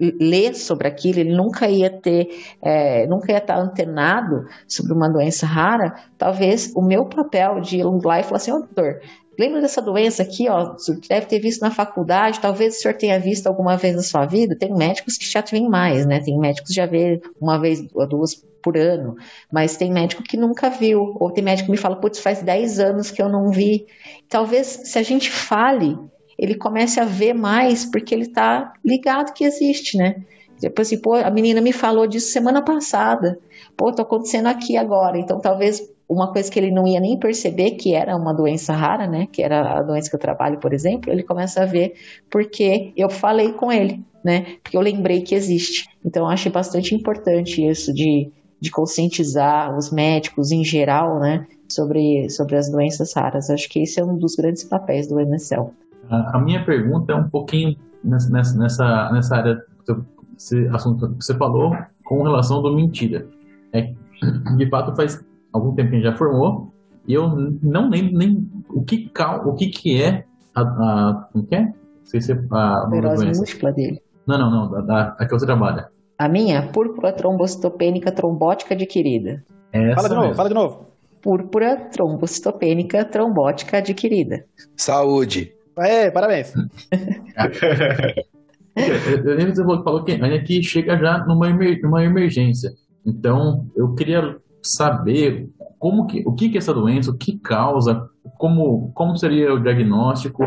ler sobre aquilo, ele nunca ia ter, é, nunca ia estar antenado sobre uma doença rara, talvez o meu papel de ir lá e falar assim, oh, doutor, Lembra dessa doença aqui, ó? Você deve ter visto na faculdade, talvez o senhor tenha visto alguma vez na sua vida. Tem médicos que já vêm mais, né? Tem médicos que já vê uma vez ou duas por ano, mas tem médico que nunca viu, ou tem médico que me fala, putz, faz 10 anos que eu não vi. Talvez se a gente fale, ele comece a ver mais, porque ele está ligado que existe, né? Depois assim, pô, a menina me falou disso semana passada. Pô, tô acontecendo aqui agora. Então, talvez uma coisa que ele não ia nem perceber que era uma doença rara, né? Que era a doença que eu trabalho, por exemplo, ele começa a ver porque eu falei com ele, né? Porque eu lembrei que existe. Então, eu achei bastante importante isso de, de conscientizar os médicos em geral, né? Sobre, sobre as doenças raras. Acho que esse é um dos grandes papéis do MSL. A, minha pergunta é um pouquinho nessa, nessa, nessa área, esse assunto que você falou, com relação do mentira. É, de fato, faz algum tempo que a gente já formou, e eu não lembro nem o que, o que, que é a, a. Como que é? Não sei se é a. Neurose múltipla dele. Não, não, não. A, a que você trabalha. A minha? Púrpura trombocitopênica trombótica adquirida. Essa fala de novo, fala de novo. Púrpura trombocitopênica trombótica adquirida. Saúde. É, parabéns. *laughs* *laughs* eu lembro que você falou que aqui chega já numa, numa emergência. Então, eu queria saber como que, o que, que é essa doença, o que causa, como, como seria o diagnóstico,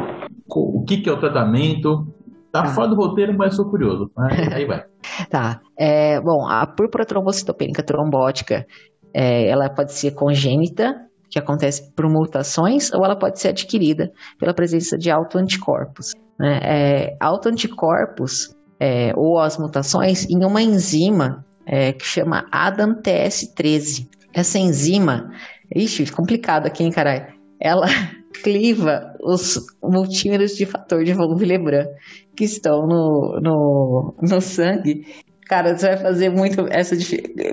o que, que é o tratamento. Tá ah. fora do roteiro, mas sou curioso. *laughs* Aí vai. tá. É, bom, a púrpura trombocitopênica trombótica, é, ela pode ser congênita, que acontece por mutações, ou ela pode ser adquirida pela presença de autoanticorpos. Né? É, autoanticorpos, é, ou as mutações, em uma enzima é, que chama ADAM-TS13. Essa enzima, ixi, complicado aqui, hein, caralho? Ela *laughs* cliva os multímeros de fator de von Willebrand que estão no, no, no sangue. Cara, você vai fazer muito essa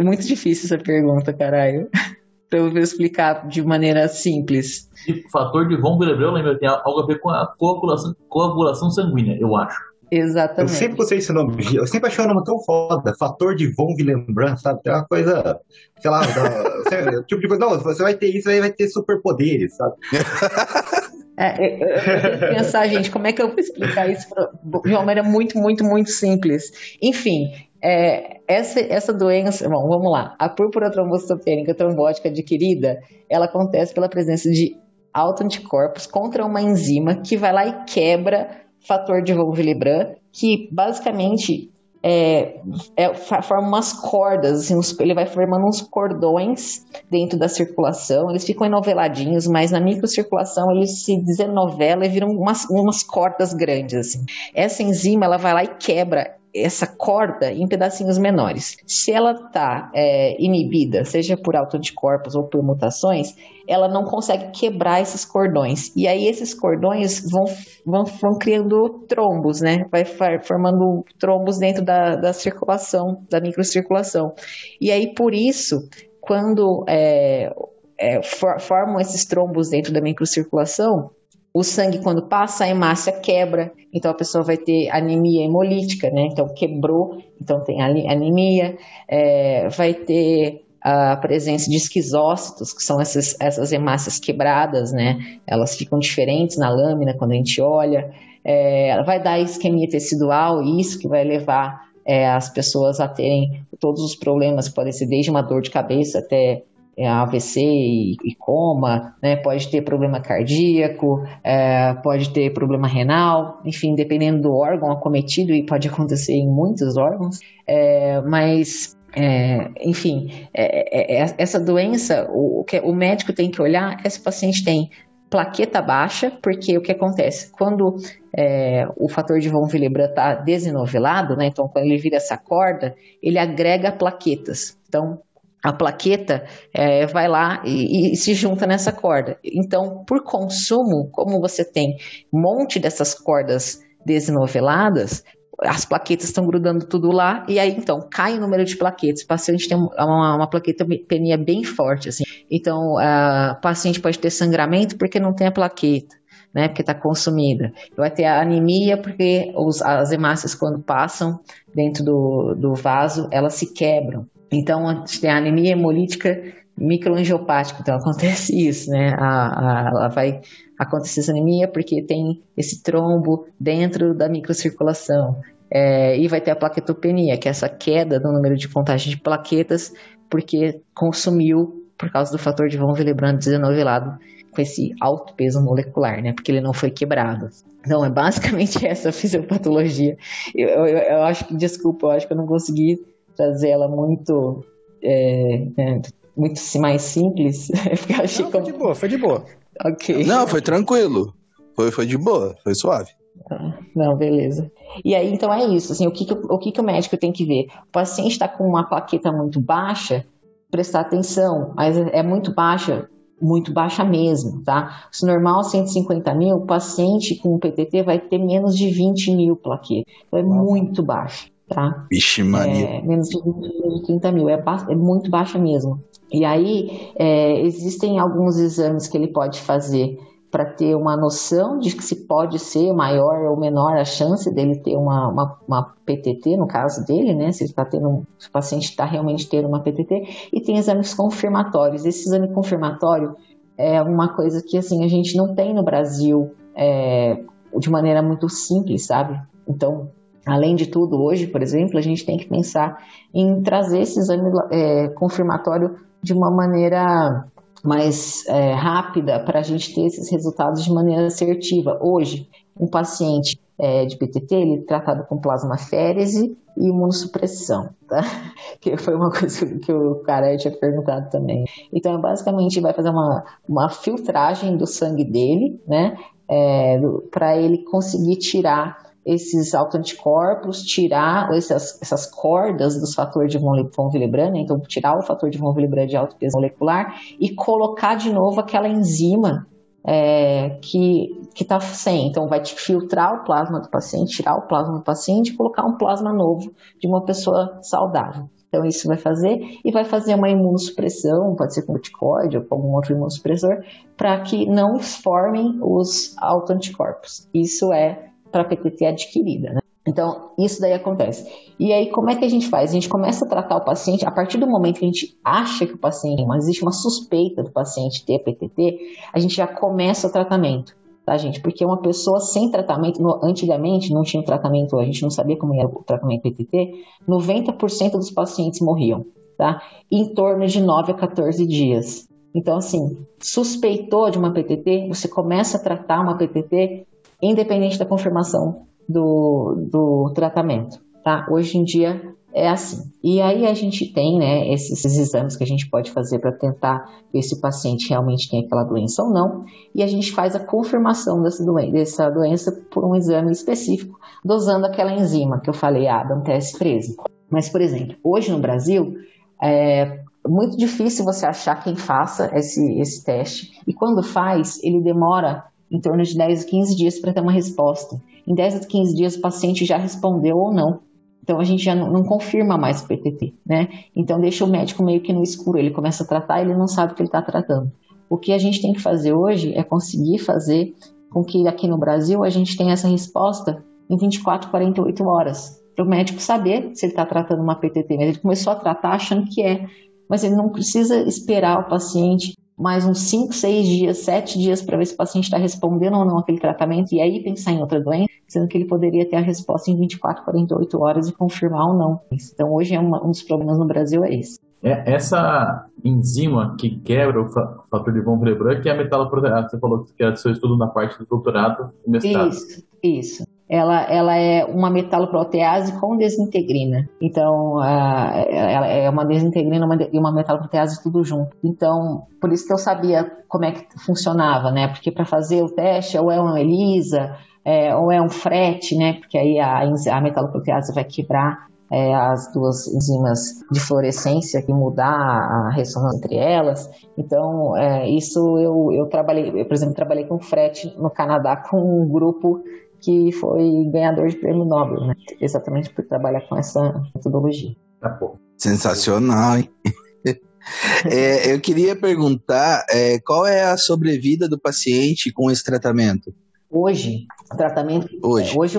muito difícil essa pergunta, caralho. *laughs* Então eu vou explicar de maneira simples. Fator de von Willebrand, lembra, tem algo a ver com a coagulação, coagulação sanguínea, eu acho. Exatamente. Eu sempre gostei desse nome. Eu sempre achei o nome tão foda. Fator de von Willebrand, sabe? É uma coisa, sei lá, da, *laughs* tipo de coisa. Não, você vai ter isso aí, vai ter superpoderes, sabe? *laughs* É, eu, eu tenho que pensar, gente, como é que eu vou explicar isso de uma maneira muito, muito, muito simples. Enfim, é, essa, essa doença, bom, vamos lá. A púrpura trombocitopênica trombótica adquirida, ela acontece pela presença de autoanticorpos contra uma enzima que vai lá e quebra fator de Willebrand, que basicamente é, é, forma umas cordas, assim, uns, ele vai formando uns cordões dentro da circulação, eles ficam enoveladinhos, mas na microcirculação eles se desenovela e viram umas, umas cordas grandes. Assim. Essa enzima ela vai lá e quebra essa corda em pedacinhos menores. Se ela está é, inibida, seja por autoanticorpos ou por mutações, ela não consegue quebrar esses cordões. E aí esses cordões vão, vão, vão criando trombos, né? Vai formando trombos dentro da, da circulação, da microcirculação. E aí por isso, quando é, é, for, formam esses trombos dentro da microcirculação, o sangue, quando passa a hemácia, quebra, então a pessoa vai ter anemia hemolítica, né? Então quebrou, então tem anemia, é, vai ter a presença de esquizócitos, que são essas, essas hemácias quebradas, né? Elas ficam diferentes na lâmina quando a gente olha. É, vai dar isquemia tecidual, e isso que vai levar é, as pessoas a terem todos os problemas, podem ser desde uma dor de cabeça até é, AVC e, e, coma, né? pode ter problema cardíaco, é, pode ter problema renal, enfim, dependendo do órgão acometido, e pode acontecer em muitos órgãos, é, mas é, enfim, é, é, é, essa doença, o, o, que o médico tem que olhar é se o paciente tem plaqueta baixa, porque o que acontece? Quando é, o fator de von Willebrand está desenovelado, né, então quando ele vira essa corda, ele agrega plaquetas. Então, a plaqueta é, vai lá e, e, se junta nessa corda. Então, por consumo, como você tem um monte dessas cordas desenoveladas, as plaquetas estão grudando tudo lá, e aí então cai o número de plaquetas. O paciente tem uma, uma plaquetopenia bem forte, assim. Então, o paciente pode ter sangramento porque não tem a plaqueta. Né, porque está consumida. Vai ter a anemia, porque os, as hemácias, quando passam dentro do, do vaso, elas se quebram. Então, a gente tem a anemia hemolítica microangiopática. Então, *laughs* acontece isso, né? A, a, ela vai acontecer essa anemia porque tem esse trombo dentro da microcirculação. É, e vai ter a plaquetopenia, que é essa queda do número de contagem de plaquetas, porque consumiu por causa do fator de von Willebrand desenovelado com esse alto peso molecular, né? Porque ele não foi quebrado. Então, é basicamente *laughs* essa fisiopatologia. Eu, eu, eu acho que, desculpa, eu acho que eu não consegui trazer ela muito, é, é, muito mais simples. *laughs* Não, foi de boa, foi de boa. Ok. Não, foi tranquilo. Foi, foi de boa, foi suave. Ah, não, beleza. E aí, então é isso. Assim, o que, que, o, que, que o médico tem que ver? O paciente está com uma plaqueta muito baixa, prestar atenção, mas é muito baixa, muito baixa mesmo, tá? Se normal 150 mil, o paciente com PTT vai ter menos de 20 mil plaquetas. Então é muito baixo tá? Vixe, Maria. É, menos de 20, 30 mil, é, é, muito baixa mesmo. E aí, é, existem alguns exames que ele pode fazer para ter uma noção de que se pode ser maior ou menor a chance dele ter uma, uma, uma PTT, no caso dele, né? Se, ele tá tendo, se o paciente está realmente tendo uma PTT, e tem exames confirmatórios. Esse exame confirmatório é uma coisa que assim a gente não tem no Brasil é, de maneira muito simples, sabe? Então, Além de tudo, hoje, por exemplo, a gente tem que pensar em trazer esse exame é, confirmatório de uma maneira mais é, rápida para a gente ter esses resultados de maneira assertiva. Hoje, um paciente é, de PTT, ele é tratado com plasmaférese e imunossupressão, tá? *laughs* Que foi uma coisa que o cara tinha perguntado também. Então, basicamente, vai fazer uma, uma filtragem do sangue dele, né? É, para ele conseguir tirar esses autoanticorpos, tirar essas, essas cordas dos fatores de von Willebrand, né? então tirar o fator de von Willebrand de alto peso molecular e colocar de novo aquela enzima é, que está sem. Então, vai filtrar o plasma do paciente, tirar o plasma do paciente e colocar um plasma novo de uma pessoa saudável. Então, isso vai fazer e vai fazer uma imunossupressão, pode ser com corticóide ou com algum outro imunossupressor, para que não formem os autoanticorpos. Isso é para a PTT adquirida, né? Então, isso daí acontece. E aí, como é que a gente faz? A gente começa a tratar o paciente, a partir do momento que a gente acha que o paciente, mas existe uma suspeita do paciente ter PTT, a gente já começa o tratamento, tá, gente? Porque uma pessoa sem tratamento, no, antigamente não tinha tratamento, a gente não sabia como era o tratamento PTT, 90% dos pacientes morriam, tá? Em torno de 9 a 14 dias. Então, assim, suspeitou de uma PTT, você começa a tratar uma PTT independente da confirmação do, do tratamento. Tá? Hoje em dia é assim. E aí a gente tem, né, esses, esses exames que a gente pode fazer para tentar ver se o paciente realmente tem aquela doença ou não, e a gente faz a confirmação dessa doença, dessa doença por um exame específico, dosando aquela enzima que eu falei, a Adam TS13. Mas, por exemplo, hoje no Brasil, é muito difícil você achar quem faça esse, esse teste, e quando faz, ele demora em torno de 10 a 15 dias para ter uma resposta. Em 10 a 15 dias o paciente já respondeu ou não. Então a gente já não, não, confirma mais o PTT, né? Então deixa o médico meio que no escuro, ele começa a tratar, ele não sabe o que ele está tratando. O que a gente tem que fazer hoje é conseguir fazer com que aqui no Brasil a gente tenha essa resposta em 24, 48 horas, para o médico saber se ele está tratando uma PTT. Mas ele começou a tratar achando que é, mas ele não precisa esperar o paciente mais uns 5, 6 dias, 7 dias para ver se o paciente está respondendo ou não aquele tratamento e aí pensar em outra doença, sendo que ele poderia ter a resposta em 24, 48 horas e confirmar ou não. Então hoje é uma, um dos problemas no Brasil é esse. É, essa enzima que quebra o fator de von Willebrand, que é a metaloprotease, você falou que é do seu estudo na parte do doutorado e mestrado. Isso, isso ela, ela é uma metaloprotease com desintegrina. Então, ela é uma desintegrina e uma metaloprotease tudo junto. Então, por isso que eu sabia como é que funcionava, né? Porque para fazer o teste, ou é uma ELISA, é, ou é um frete, né? Porque aí a, a metaloprotease vai quebrar é, as duas enzimas de fluorescência que mudar a ressonância entre elas. Então, é, isso eu, eu trabalhei, eu, por exemplo, trabalhei com frete no Canadá com um grupo que foi ganhador de prêmio Nobel, né? Exatamente por trabalhar com essa metodologia. Tá Sensacional, hein? *laughs* é, eu queria perguntar é, qual é a sobrevida do paciente com esse tratamento? Hoje, o tratamento. Hoje. É, hoje,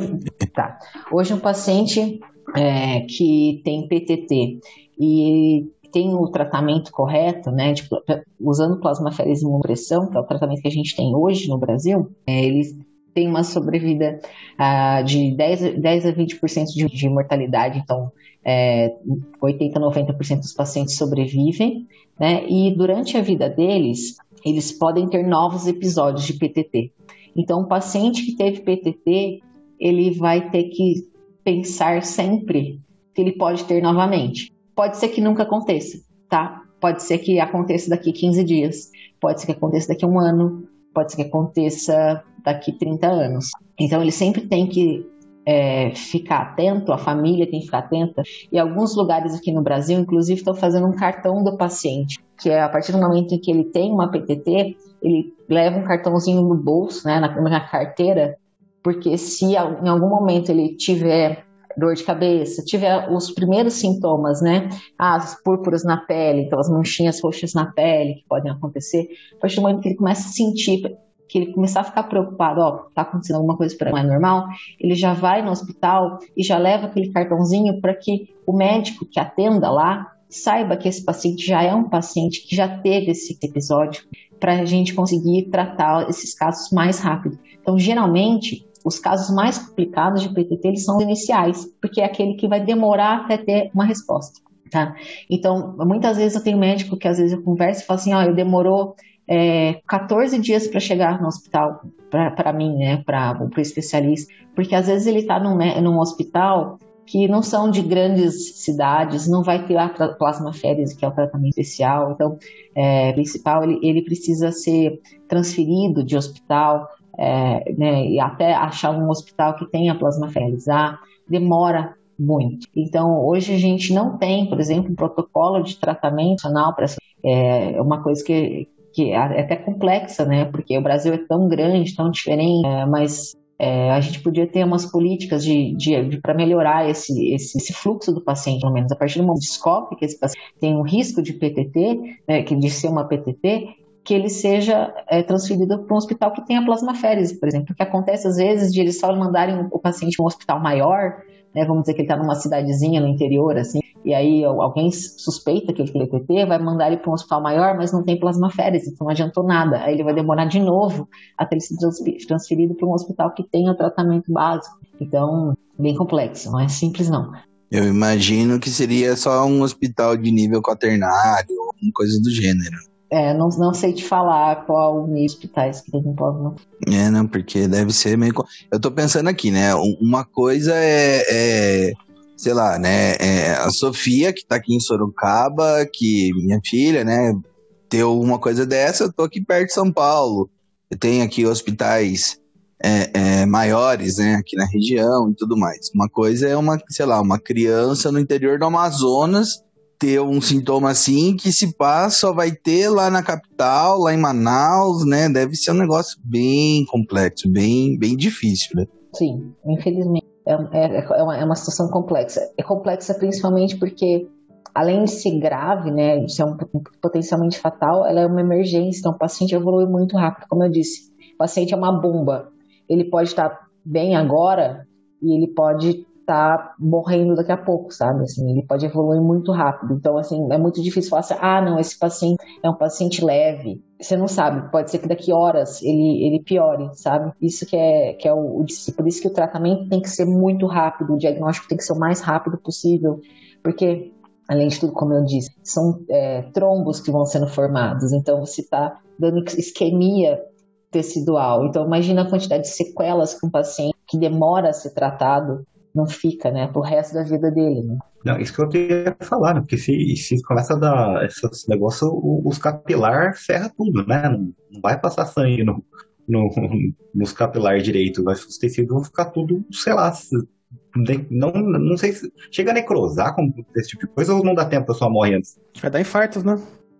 tá. Hoje, um paciente é, que tem PTT e tem o tratamento correto, né, de, usando plasmaférese e imunopressão, que é o tratamento que a gente tem hoje no Brasil, é, ele tem uma sobrevida uh, de 10, 10 a 20% de, de mortalidade, então é, 80 a 90% dos pacientes sobrevivem, né? E durante a vida deles, eles podem ter novos episódios de PTT. Então, o paciente que teve PTT, ele vai ter que pensar sempre que ele pode ter novamente. Pode ser que nunca aconteça, tá? Pode ser que aconteça daqui 15 dias, pode ser que aconteça daqui um ano, pode ser que aconteça daqui 30 anos. Então ele sempre tem que é, ficar atento, a família tem que ficar atenta. E alguns lugares aqui no Brasil, inclusive, estão fazendo um cartão do paciente, que é a partir do momento em que ele tem uma PTT, ele leva um cartãozinho no bolso, né, na, na carteira, porque se em algum momento ele tiver dor de cabeça, tiver os primeiros sintomas, né? As púrpuras na pele, então as manchinhas roxas na pele que podem acontecer, a partir do momento que ele começa a sentir que ele começar a ficar preocupado, ó, tá acontecendo alguma coisa para não é normal, ele já vai no hospital e já leva aquele cartãozinho para que o médico que atenda lá saiba que esse paciente já é um paciente que já teve esse episódio, para a gente conseguir tratar esses casos mais rápido. Então, geralmente, os casos mais complicados de PTT eles são iniciais, porque é aquele que vai demorar até ter uma resposta. Tá? Então, muitas vezes eu tenho médico que às vezes eu converso e falo assim, ó, eu demorou é, 14 dias para chegar no hospital, para mim, né, para o especialista, porque às vezes ele está num, né, num hospital que não são de grandes cidades, não vai ter a plasmaférese, que é o tratamento especial, então, é, principal, ele, ele precisa ser transferido de hospital, é, né, e até achar um hospital que tenha plasmaférese, ah, demora muito. Então, hoje a gente não tem, por exemplo, um protocolo de tratamento nacional para essa. É uma coisa que, que é até complexa, né? Porque o Brasil é tão grande, tão diferente, é, mas é, a gente podia ter umas políticas de, de, de para melhorar esse, esse, esse, fluxo do paciente, pelo menos a partir do momento que descobre que esse paciente tem um risco de PTT, né, que de ser uma PTT, que ele seja é, transferido para um hospital que tenha plasmaférese, por exemplo, porque acontece às vezes de eles só mandarem o paciente para um hospital maior, né, vamos dizer que ele está numa cidadezinha no interior, assim, e aí alguém suspeita que ele tem EPT, vai mandar ele para um hospital maior, mas não tem plasmaférese, então não adiantou nada. Aí ele vai demorar de novo até ele ser transferido para um hospital que tenha o tratamento básico. Então, bem complexo, não é simples não. Eu imagino que seria só um hospital de nível quaternário, coisa do gênero. É, não, não sei te falar qual o hospitais que tem em plasma. É, não, porque deve ser meio. Eu tô pensando aqui, né? Uma coisa é, é sei lá, né, é, a Sofia, que tá aqui em Sorocaba, que minha filha, né, deu uma coisa dessa, eu tô aqui perto de São Paulo. Eu tenho aqui hospitais é, é, maiores, né, aqui na região e tudo mais. Uma coisa é uma, sei lá, uma criança no interior do Amazonas ter um sintoma assim que se passa só vai ter lá na capital, lá em Manaus, né? Deve ser um negócio bem complexo, bem, bem difícil, né? Sim, infelizmente. É, é, é, uma, é uma situação complexa. É complexa principalmente porque, além de ser grave, né, de ser um, potencialmente fatal, ela é uma emergência. Então, o paciente evolui muito rápido. Como eu disse, o paciente é uma bomba. Ele pode estar bem agora e ele pode tá morrendo daqui a pouco, sabe? Assim, ele pode evoluir muito rápido. Então, assim, é muito difícil falar assim, ah, não, esse paciente é um paciente leve. Você não sabe, pode ser que daqui horas ele, ele piore, sabe? Isso que é, que é o, o por isso que o tratamento tem que ser muito rápido, o diagnóstico tem que ser o mais rápido possível, porque além de tudo, como eu disse, são é, trombos que vão sendo formados. Então, você está dando isquemia tecidual. Então, imagina a quantidade de sequelas que um paciente que demora a ser tratado não fica, né, pro resto da vida dele, né? Não, isso que eu queria falar, né? Porque se, se começa a dar esse negócio, os capilar ferra tudo, né? Não, não vai passar sangue no, no, *laughs* nos capilares direito, vai, os tecidos vão ficar tudo, sei lá, não, não sei se chega a necrosar com esse tipo de coisa ou não dá tempo, a pessoa morre antes. Vai dar infartos, né?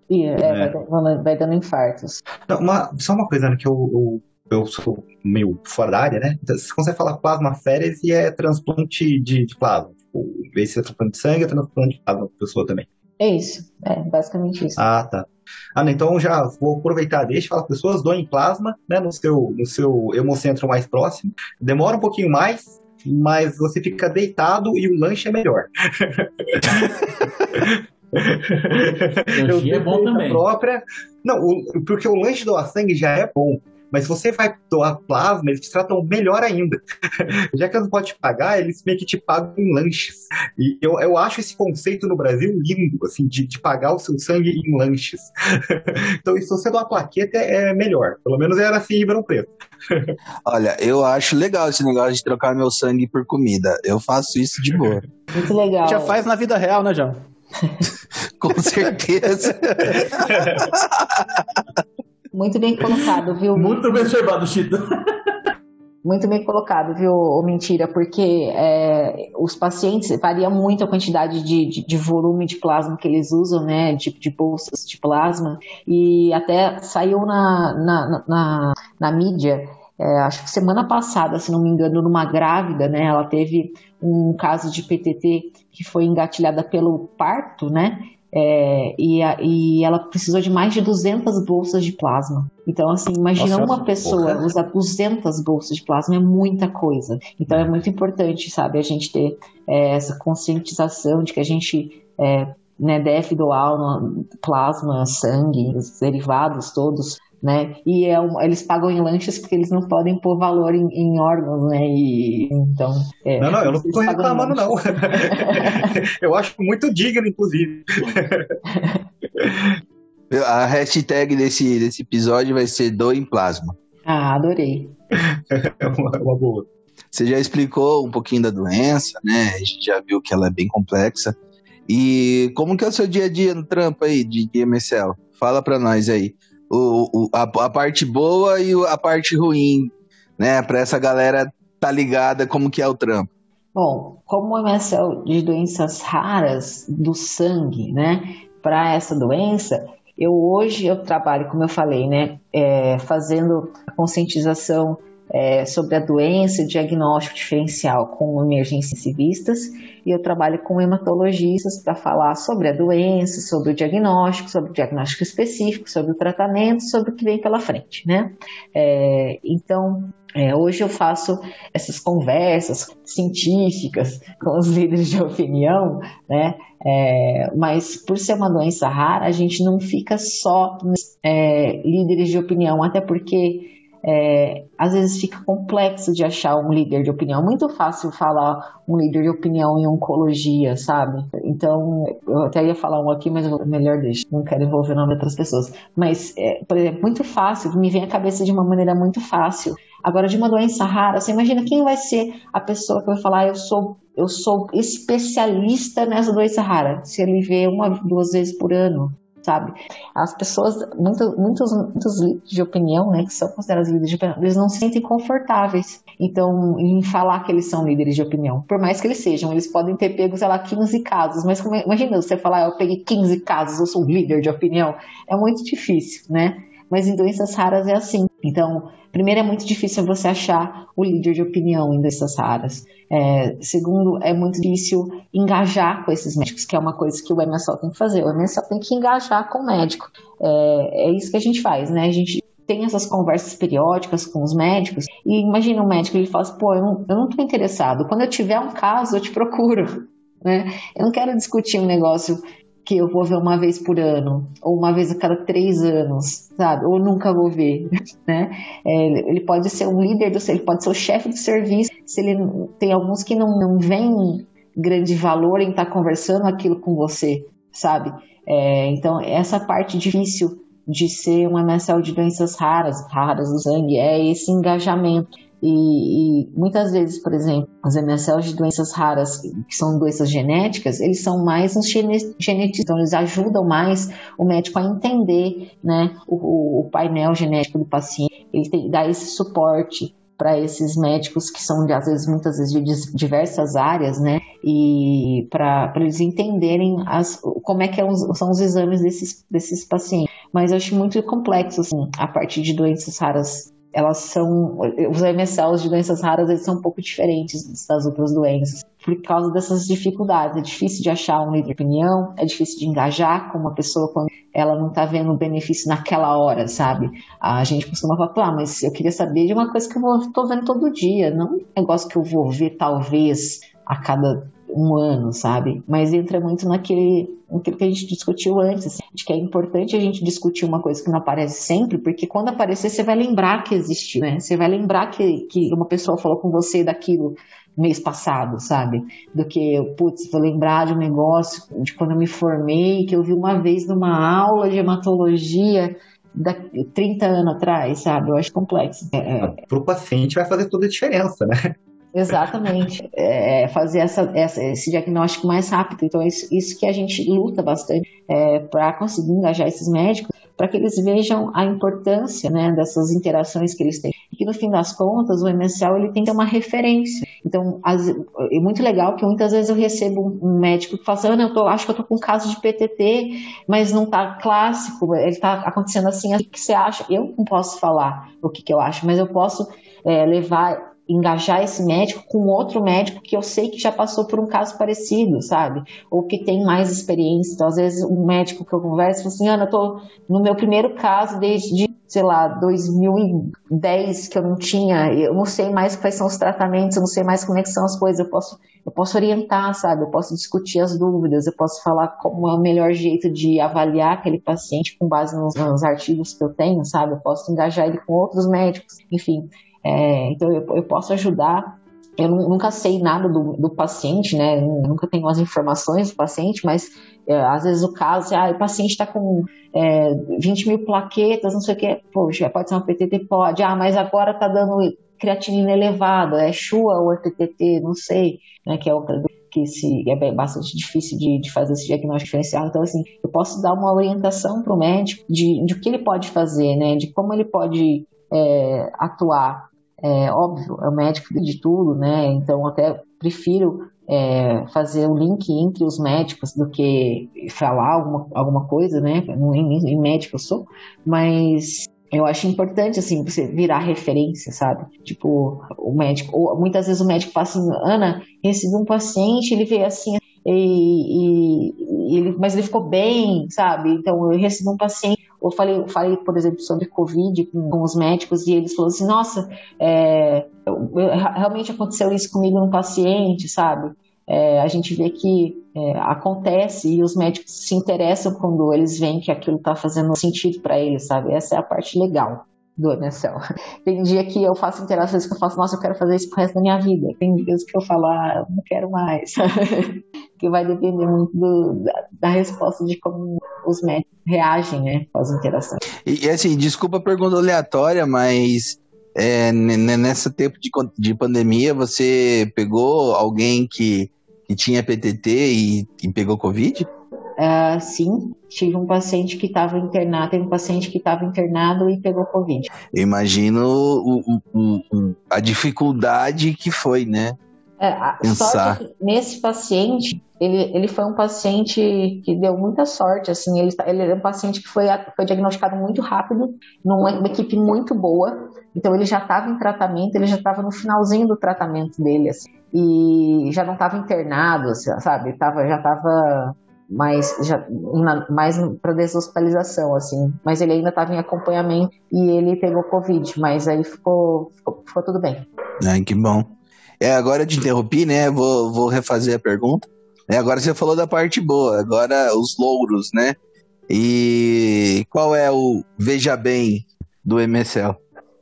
É, é. Vai, vai, dando infartos. Não, uma, só uma coisa né, que eu, eu eu sou meio fora da área, né? Então, você consegue falar plasma férias e é transplante de, de plasma. Tipo, de ser transplante de sangue, é transplante de plasma para pessoa também. É isso, é basicamente isso. Ah, tá. Ah, não, então já vou aproveitar, deixa falar pessoas, doem plasma, né, no seu, no seu hemocentro mais próximo. Demora um pouquinho mais, mas você fica deitado e o lanche é melhor. *laughs* Lanche é bom também. Própria... Não, o, porque o lanche doar sangue já é bom. Mas se você vai doar plasma, eles te tratam melhor ainda. *laughs* Já que eles não podem te pagar, eles meio que te pagam em lanches. E eu, eu acho esse conceito no Brasil lindo, assim, de, de pagar o seu sangue em lanches. *laughs* então, se você doar plaqueta, é melhor. Pelo menos era assim em Ribeirão Preto. *laughs* Olha, eu acho legal esse negócio de trocar meu sangue por comida. Eu faço isso de boa. Muito legal. Já faz na vida real, né, João? Com certeza. Muito bem colocado, viu? Muito bem observado, Chita. Muito bem colocado, viu, mentira, porque é, os pacientes varia muito a quantidade de, de, de, volume de plasma que eles usam, né, de, de bolsas de plasma, e até saiu na, na, na, na mídia, é, acho que semana passada, se não me engano, numa grávida, né, ela teve um caso de PTT que foi engatilhada pelo parto, né, é, e, a, e, ela precisou de mais de 200 bolsas de plasma. Então, assim, imagina Nossa, uma pessoa porra. usar 200 bolsas de plasma, é muita coisa. Então, é muito importante, sabe, a gente ter é, essa conscientização de que a gente é, né, deve doar plasma, sangue, os derivados todos né? E é um, eles pagam em lanches porque eles não podem pôr valor em, em órgãos, né? E, então. É, não, não, eu não estou reclamando, não. *laughs* eu acho muito digno, inclusive. *laughs* A hashtag desse, desse episódio vai ser Doem Plasma. Ah, adorei. é uma, uma boa. Você já explicou um pouquinho da doença, né? A gente já viu que ela é bem complexa. E como que é o seu dia a dia no trampo aí de, de MSL? Fala para nós aí o, o a, a, parte boa e a parte ruim, né? Para essa galera tá ligada como que é o trampo. Bom, como MSL de doenças raras do sangue, né? Para essa doença, eu hoje eu trabalho, como eu falei, né? É, fazendo a conscientização é, sobre a doença e diagnóstico diferencial com emergências civistas e eu trabalho com hematologistas para falar sobre a doença, sobre o diagnóstico, sobre o diagnóstico específico, sobre o tratamento, sobre o que vem pela frente, né? É, então, é, hoje eu faço essas conversas científicas com os líderes de opinião, né? É, mas por ser uma doença rara, a gente não fica só é, líderes de opinião, até porque é, às vezes fica complexo de achar um líder de opinião. Muito fácil falar um líder de opinião em oncologia, sabe? Então, eu até ia falar um aqui, mas melhor deixar. Não quero envolver o nome de outras pessoas. Mas, é, por exemplo, muito fácil, me vem à cabeça de uma maneira muito fácil Agora, de uma doença rara, você imagina quem vai ser a pessoa que vai falar, eu sou, eu sou especialista nessa doença rara, se ele vê uma, duas vezes por ano, sabe? As pessoas, muitos, muitos, muitos líderes de opinião, né, que são considerados líderes de opinião, eles não se sentem confortáveis, então, em falar que eles são líderes de opinião. Por mais que eles sejam, eles podem ter pego, sei lá, 15 casos, mas como, imagina você falar, eu peguei 15 casos, eu sou líder de opinião, é muito difícil, né? Mas em doenças raras é assim. Então, primeiro é muito difícil você achar o líder de opinião em doenças raras. É, segundo, é muito difícil engajar com esses médicos, que é uma coisa que o MSL tem que fazer. O MSL tem que engajar com o médico. É, é isso que a gente faz, né? A gente tem essas conversas periódicas com os médicos e imagina o médico, ele fala assim, pô, eu não, eu não tô interessado, quando eu tiver um caso eu te procuro, *laughs* né? Eu não quero discutir um negócio que eu vou ver uma vez por ano, ou uma vez a cada três anos, sabe? Ou nunca vou ver, *laughs* né? É, ele pode ser um líder do ele pode ser o chefe do serviço, se ele tem alguns que não, não veem grande valor em estar conversando aquilo com você, sabe? É, então, essa parte difícil de ser um MSL de doenças raras, raras do sangue, é esse engajamento. E, e, muitas vezes, por exemplo, os MSLs de doenças raras, que são doenças genéticas, eles são mais uns genetistas, então eles ajudam mais o médico a entender né, o, o painel genético do paciente, ele tem, dá esse suporte para esses médicos que são, às vezes, muitas vezes de diversas áreas, né? E para eles entenderem as, como é que é os, são os exames desses, desses pacientes. Mas eu acho muito complexo, assim, a parte de doenças raras elas são os MSLs de doenças raras eles são um pouco diferentes das outras doenças. Por causa dessas dificuldades é difícil de achar um líder de opinião é difícil de engajar com uma pessoa quando ela não está vendo o benefício naquela hora sabe? A gente costuma falar ah, mas eu queria saber de uma coisa que eu estou vendo todo dia não um negócio que eu vou ver talvez a cada um ano, sabe? Mas entra muito naquele, naquilo que a gente discutiu antes, assim, de que é importante a gente discutir uma coisa que não aparece sempre, porque quando aparecer você vai lembrar que existiu, né? Você vai lembrar que, que uma pessoa falou com você daquilo mês passado, sabe? Do que, putz, vou lembrar de um negócio de quando eu me formei, que eu vi uma vez numa aula de hematologia da 30 anos atrás, sabe? Eu acho complexo. É, é... Para o paciente vai fazer toda a diferença, né? Exatamente. É, fazer essa, essa, esse diagnóstico mais rápido. Então, é isso, isso que a gente luta bastante é, para conseguir engajar esses médicos, para que eles vejam a importância né, dessas interações que eles têm. E que, no fim das contas, o MSL ele tem que ter uma referência. Então, as, é muito legal que muitas vezes eu recebo um médico que fala assim, Ana, eu tô, acho que eu estou com um caso de PTT, mas não está clássico, ele está acontecendo assim, o que você acha? Eu não posso falar o que, que eu acho, mas eu posso é, levar engajar esse médico com outro médico que eu sei que já passou por um caso parecido, sabe? Ou que tem mais experiência. Então, às vezes, um médico que eu converso fala assim, Ana, eu tô no meu primeiro caso desde, sei lá, 2010 que eu não tinha, eu não sei mais quais são os tratamentos, eu não sei mais como é que são as coisas, eu posso, eu posso orientar, sabe? Eu posso discutir as dúvidas, eu posso falar como é o melhor jeito de avaliar aquele paciente com base nos, nos artigos que eu tenho, sabe? Eu posso engajar ele com outros médicos, enfim. É, então eu, eu, posso ajudar. Eu nunca sei nada do, do paciente, né? Eu nunca tenho as informações do paciente, mas é, às vezes o caso é, ah, o paciente está com é, 20 mil plaquetas, não sei o que, poxa, pode ser uma PTT? Pode. Ah, mas agora está dando creatinina elevada, é chua ou é PTT, não sei, né? Que é outra que se, é bastante difícil de, de, fazer esse diagnóstico diferencial. Então, assim, eu posso dar uma orientação para o médico de, de o que ele pode fazer, né? De como ele pode é, atuar é, óbvio, é o médico de tudo, né? Então até prefiro é, fazer o um link entre os médicos do que falar alguma, alguma coisa, né? Não em médico eu sou, mas eu acho importante, assim, você virar referência, sabe? Tipo, o médico, ou muitas vezes o médico fala assim, Ana, recebi um paciente, ele veio assim, e, e ele, mas ele ficou bem, sabe? Então eu recebi um paciente eu falei, falei, por exemplo, sobre Covid com, os médicos e eles falaram assim: nossa, é, eu, eu, realmente aconteceu isso comigo no paciente, sabe? É, a gente vê que é, acontece e os médicos se interessam quando eles veem que aquilo está fazendo sentido para eles, sabe? Essa é a parte legal do MSL. Tem dia que eu faço interações que eu faço, nossa, eu quero fazer isso pro resto da minha vida. Tem dias que eu falo, ah, não quero mais. *laughs* que vai depender muito do, da, da, resposta de como os médicos reagem, né, com as interações. E, assim, desculpa a pergunta aleatória, mas é, nessa tempo de, de pandemia, você pegou alguém que, que tinha PTT e, e pegou Covid? Uh, sim, tive um paciente que estava internado, teve um paciente que estava internado e pegou Covid. Eu imagino o, o, o, a dificuldade que foi, né? É, a Pensar. sorte nesse paciente, ele, ele foi um paciente que deu muita sorte, assim, ele, ele era um paciente que foi, foi diagnosticado muito rápido, numa equipe muito boa, então ele já estava em tratamento, ele já estava no finalzinho do tratamento dele, assim, e já não estava internado, assim, sabe, tava, já estava mais já mais para deshospitalização assim, mas ele ainda estava em acompanhamento e ele pegou covid, mas aí ficou ficou, ficou tudo bem. Ai, que bom. É, agora te interrompi, né? Vou, vou refazer a pergunta. É, agora você falou da parte boa, agora os louros, né? E qual é o Veja Bem do MSL?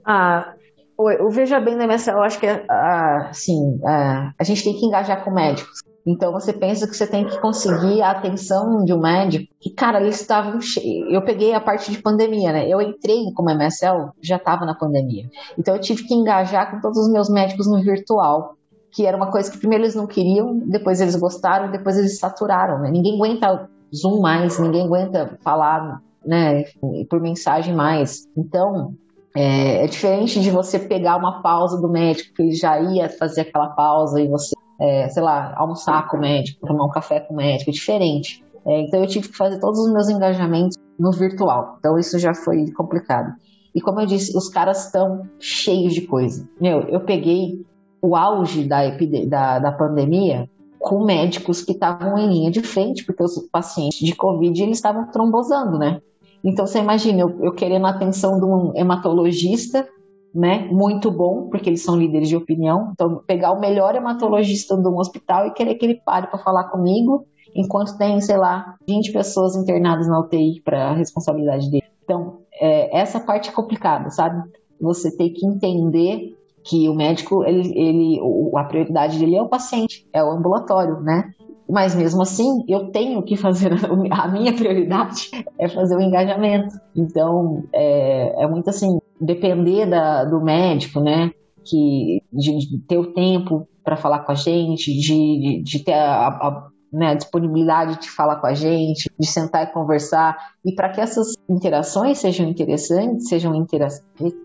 Ah, o, o Veja Bem do MSL, eu acho que é, ah, assim, ah, a gente tem que engajar com médicos. Então você pensa que você tem que conseguir a atenção de um médico. E, cara, eles estavam cheios. Eu peguei a parte de pandemia, né? Eu entrei como MSL, já estava na pandemia. Então eu tive que engajar com todos os meus médicos no virtual. Que era uma coisa que primeiro eles não queriam, depois eles gostaram, depois eles saturaram, né? Ninguém aguenta Zoom mais, ninguém aguenta falar, né, por mensagem mais. Então, é, é, diferente de você pegar uma pausa do médico, que ele já ia fazer aquela pausa e você é, sei lá, almoçar com o médico, tomar um café com o médico, é diferente. É, então eu tive que fazer todos os meus engajamentos no virtual. Então isso já foi complicado. E como eu disse, os caras estão cheios de coisa. Meu, eu peguei o auge da, da, da pandemia com médicos que estavam em linha de frente, porque os pacientes de Covid eles estavam trombosando, né? Então você imagina, eu, eu querendo a atenção de um hematologista né, muito bom, porque eles são líderes de opinião. Então, pegar o melhor hematologista de um hospital e querer que ele pare para falar comigo, enquanto tem, sei lá, 20 pessoas internadas na UTI para a responsabilidade dele. Então, é, essa parte é complicada, sabe? Você tem que entender que o médico, ele, ele, a prioridade dele é o paciente, é o ambulatório, né? Mas mesmo assim, eu tenho que fazer, *laughs* a minha prioridade *laughs* é fazer o engajamento. Então, é, é muito assim, depender da, do médico, né? Que, de, de ter o tempo para falar com a gente, de, de, de ter a, a, né, disponibilidade de falar com a gente, de sentar e conversar. E para que essas interações sejam interessantes, sejam interessantes.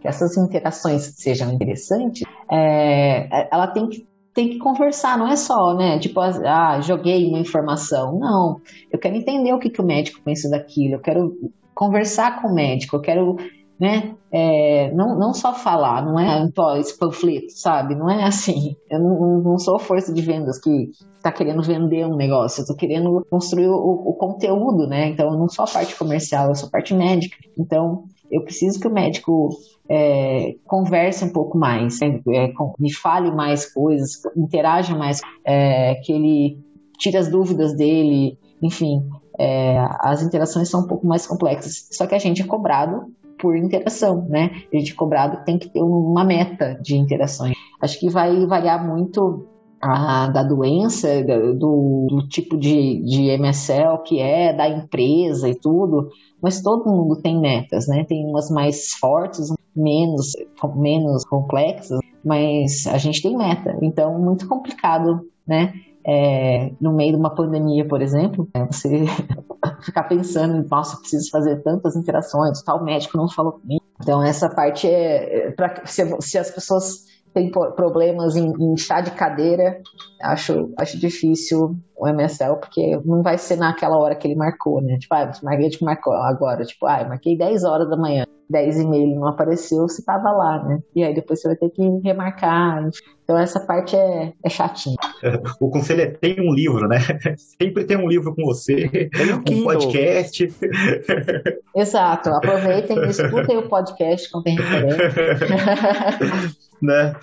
Que essas interações sejam interessantes, é, ela tem que tem que conversar, não é só, né? Tipo, ah, joguei uma informação. Não, eu quero entender o que, que o médico pensa daquilo, eu quero conversar com o médico, eu quero né? É, não, não só falar, não é esse panfleto, sabe? Não é assim. Eu não, não sou força de vendas que está querendo vender um negócio, eu estou querendo construir o, o, conteúdo, né? Então, eu não sou a parte comercial, eu sou a parte médica. Então, eu preciso que o médico é, converse um pouco mais, né? é, me fale mais coisas, interaja mais, é, que ele tire as dúvidas dele, enfim. É, as interações são um pouco mais complexas. Só que a gente é cobrado por interação, né? A gente cobrado tem que ter uma meta de interações. Acho que vai variar muito a, da doença, do, do, tipo de, de MSL que é, da empresa e tudo, mas todo mundo tem metas, né? Tem umas mais fortes, menos, menos complexas, mas a gente tem meta, então muito complicado, né? É, no meio de uma pandemia, por exemplo, é você *laughs* ficar pensando, nossa, preciso fazer tantas interações, tal médico não falou comigo. Então, essa parte é, é para se, se as pessoas têm problemas em, em chá de cadeira, acho, acho difícil o MSL, porque não vai ser naquela hora que ele marcou, né? Tipo, ah, o Marguerite marcou agora, tipo, ah, eu marquei 10 horas da manhã. 10 e meia ele não apareceu, você tava lá, né? E aí depois você vai ter que remarcar. Então essa parte é, é chatinha. *laughs* O conselho é tem um livro, né? *laughs* Sempre tem um livro com você, um podcast. *laughs* Exato. Aproveitem e escutem o podcast com tem né?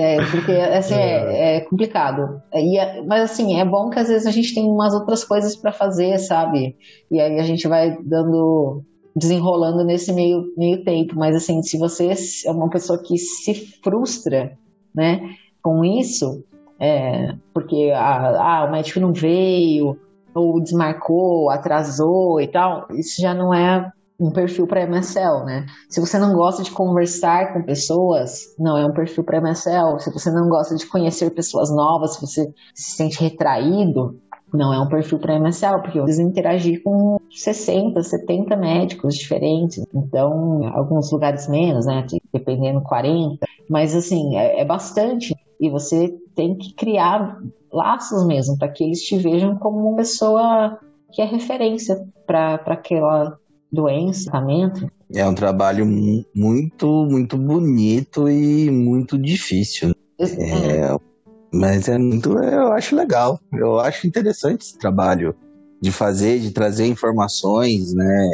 É, porque assim, é, *laughs* é complicado. E, é, mas assim, é bom que às vezes a gente tem umas outras coisas para fazer, sabe? E aí a gente vai dando desenrolando nesse meio, meio tempo. Mas assim, se você é uma pessoa que se frustra, né, com isso, é, porque ah, ah, o médico não veio, ou desmarcou, atrasou e tal, isso já não é um perfil para MSL, né? Se você não gosta de conversar com pessoas, não é um perfil para MSL. Se você não gosta de conhecer pessoas novas, se você se sente retraído, não é um perfil para MSL, porque eu preciso interagir com 60, 70 médicos diferentes. Então, alguns lugares menos, né? Dependendo, 40. Mas, assim, é, é bastante. E você tem que criar laços mesmo, para que eles te vejam como uma pessoa que é referência para aquela doença, tratamento. É um trabalho muito, muito bonito e muito difícil. É, é, mas é muito, eu acho legal. Eu acho interessante esse trabalho de fazer, de trazer informações, né?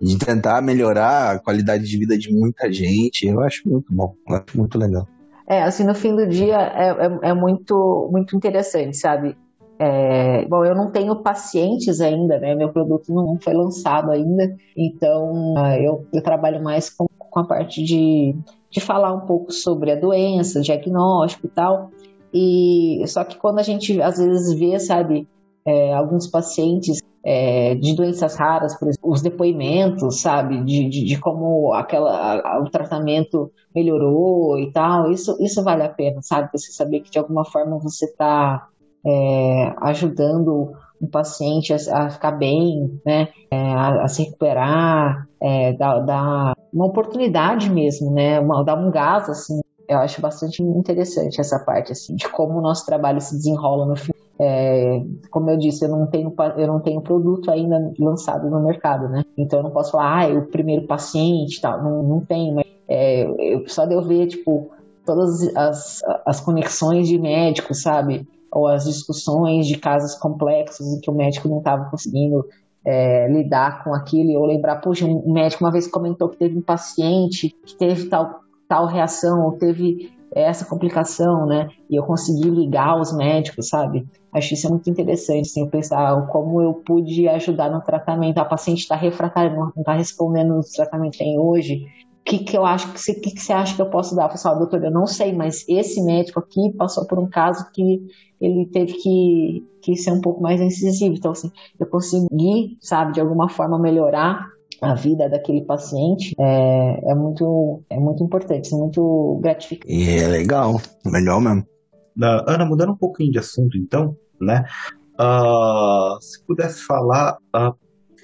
De tentar melhorar a qualidade de vida de muita gente. Eu acho muito bom, eu acho muito legal. É, assim, no fim do dia é, é, é muito, muito interessante, sabe? É, bom, eu não tenho pacientes ainda, né? Meu produto não foi lançado ainda, então ah, eu, eu trabalho mais com, com a parte de, de falar um pouco sobre a doença, diagnóstico e tal. E só que quando a gente às vezes vê, sabe, é, alguns pacientes é, de doenças raras, por exemplo, os depoimentos, sabe, de, de, de como aquela, a, o tratamento melhorou e tal, isso, isso vale a pena, sabe? Você saber que de alguma forma você está é, ajudando um paciente a, a ficar bem, né, é, a, a, se recuperar, é, dar, uma oportunidade mesmo, né, uma, dar um gás, assim, eu acho bastante interessante essa parte, assim, de como o nosso trabalho se desenrola no. É, como eu disse, eu não tenho eu não tenho produto ainda lançado no mercado, né? Então eu não posso falar, ah, é o primeiro paciente, tal, não, não tenho, mas é, eu, só de eu ver, tipo, todas as, as conexões de médicos, sabe? Ou as discussões de casos complexos em que o médico não estava conseguindo é, lidar com aquilo, eu lembrar, poxa, um médico uma vez comentou que teve um paciente que teve tal, tal reação, ou teve essa complicação, né? E eu consegui ligar os médicos, sabe? Acho isso é muito interessante, assim, eu pensar como eu pude ajudar no tratamento. A paciente está refratária, não está respondendo no tratamento que tem hoje, que, que eu acho que você, que, que você acha que eu posso dar? Eu falei, doutor, eu não sei, mas esse médico aqui passou por um caso que ele teve que, que ser um pouco mais incisivo. Então, assim, eu consegui, sabe, de alguma forma melhorar a vida daquele paciente é, é muito é muito importante, é muito gratificante. E é legal, legal mesmo. Uh, Ana, mudando um pouquinho de assunto, então, né? Uh, se pudesse falar uh,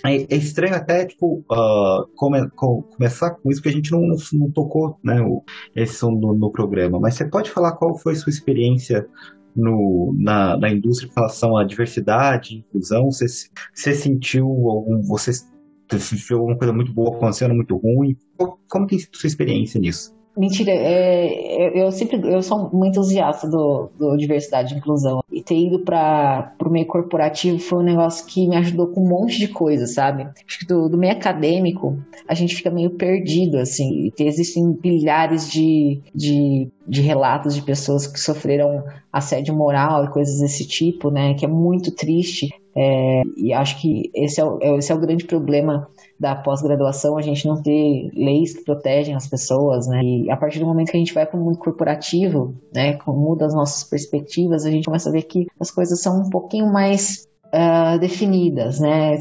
é, é, estranho até, tipo, uh, come, com, começar com isso, porque a gente não, não tocou, né, o, esse som no, no, programa. Mas você pode falar qual foi sua experiência no, na, na indústria em relação à diversidade, inclusão? Você, você sentiu algum... Você sentiu alguma coisa muito boa acontecendo, muito ruim? Como tem sido sua experiência nisso? Mentira, é, eu sempre eu sou muito entusiasta do, do diversidade e inclusão. E ter ido para o meio corporativo foi um negócio que me ajudou com um monte de coisa, sabe? Acho que do, do meio acadêmico a gente fica meio perdido, assim. Existem milhares de, de, de relatos de pessoas que sofreram assédio moral e coisas desse tipo, né? Que é muito triste. É, e acho que esse é, o, esse é o grande problema da pós-graduação, a gente não ter leis que protegem as pessoas, né? E a partir do momento que a gente vai para o mundo corporativo, né, muda as nossas perspectivas, a gente começa a ver que as coisas são um pouquinho mais uh, definidas, né?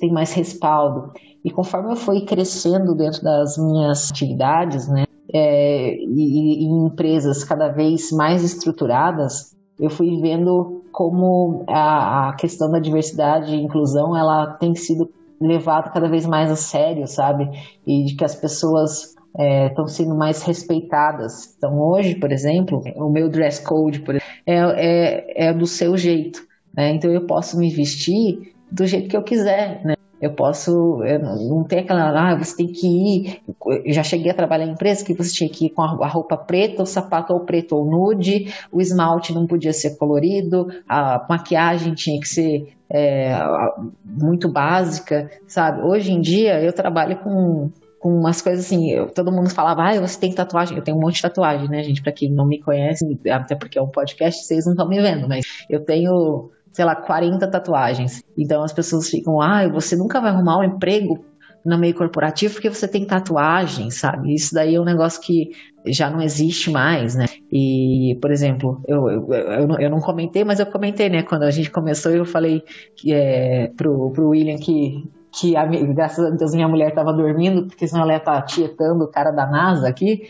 Tem mais respaldo. E conforme eu fui crescendo dentro das minhas atividades, né, é, e, e em empresas cada vez mais estruturadas, eu fui vendo como a, a, questão da diversidade e inclusão ela tem sido levado cada vez mais a sério, sabe? E de que as pessoas estão é, sendo mais respeitadas. Então, hoje, por exemplo, o meu dress code exemplo, é, é, é do seu jeito. Né? Então, eu posso me vestir do jeito que eu quiser, né? Eu posso, eu não tem aquela, ah, você tem que ir. Eu já cheguei a trabalhar em empresa que você tinha que ir com a roupa preta, o sapato ou preto ou nude, o esmalte não podia ser colorido, a maquiagem tinha que ser é, muito básica, sabe? Hoje em dia eu trabalho com, com umas coisas assim, eu, todo mundo falava, ah, você tem tatuagem, eu tenho um monte de tatuagem, né, gente? Pra quem não me conhece, até porque é um podcast, vocês não estão me vendo, mas eu tenho sei lá, 40 tatuagens. Então as pessoas ficam, ah, você nunca vai arrumar um emprego no meio corporativo porque você tem tatuagem, sabe? Isso daí é um negócio que já não existe mais, né? E, por exemplo, eu, eu, eu, não, eu não comentei, mas eu comentei, né? Quando a gente começou, eu falei que, é, pro, pro William que que a, graças a Deus minha mulher estava dormindo, porque senão ela ia estar tá tietando o cara da NASA aqui.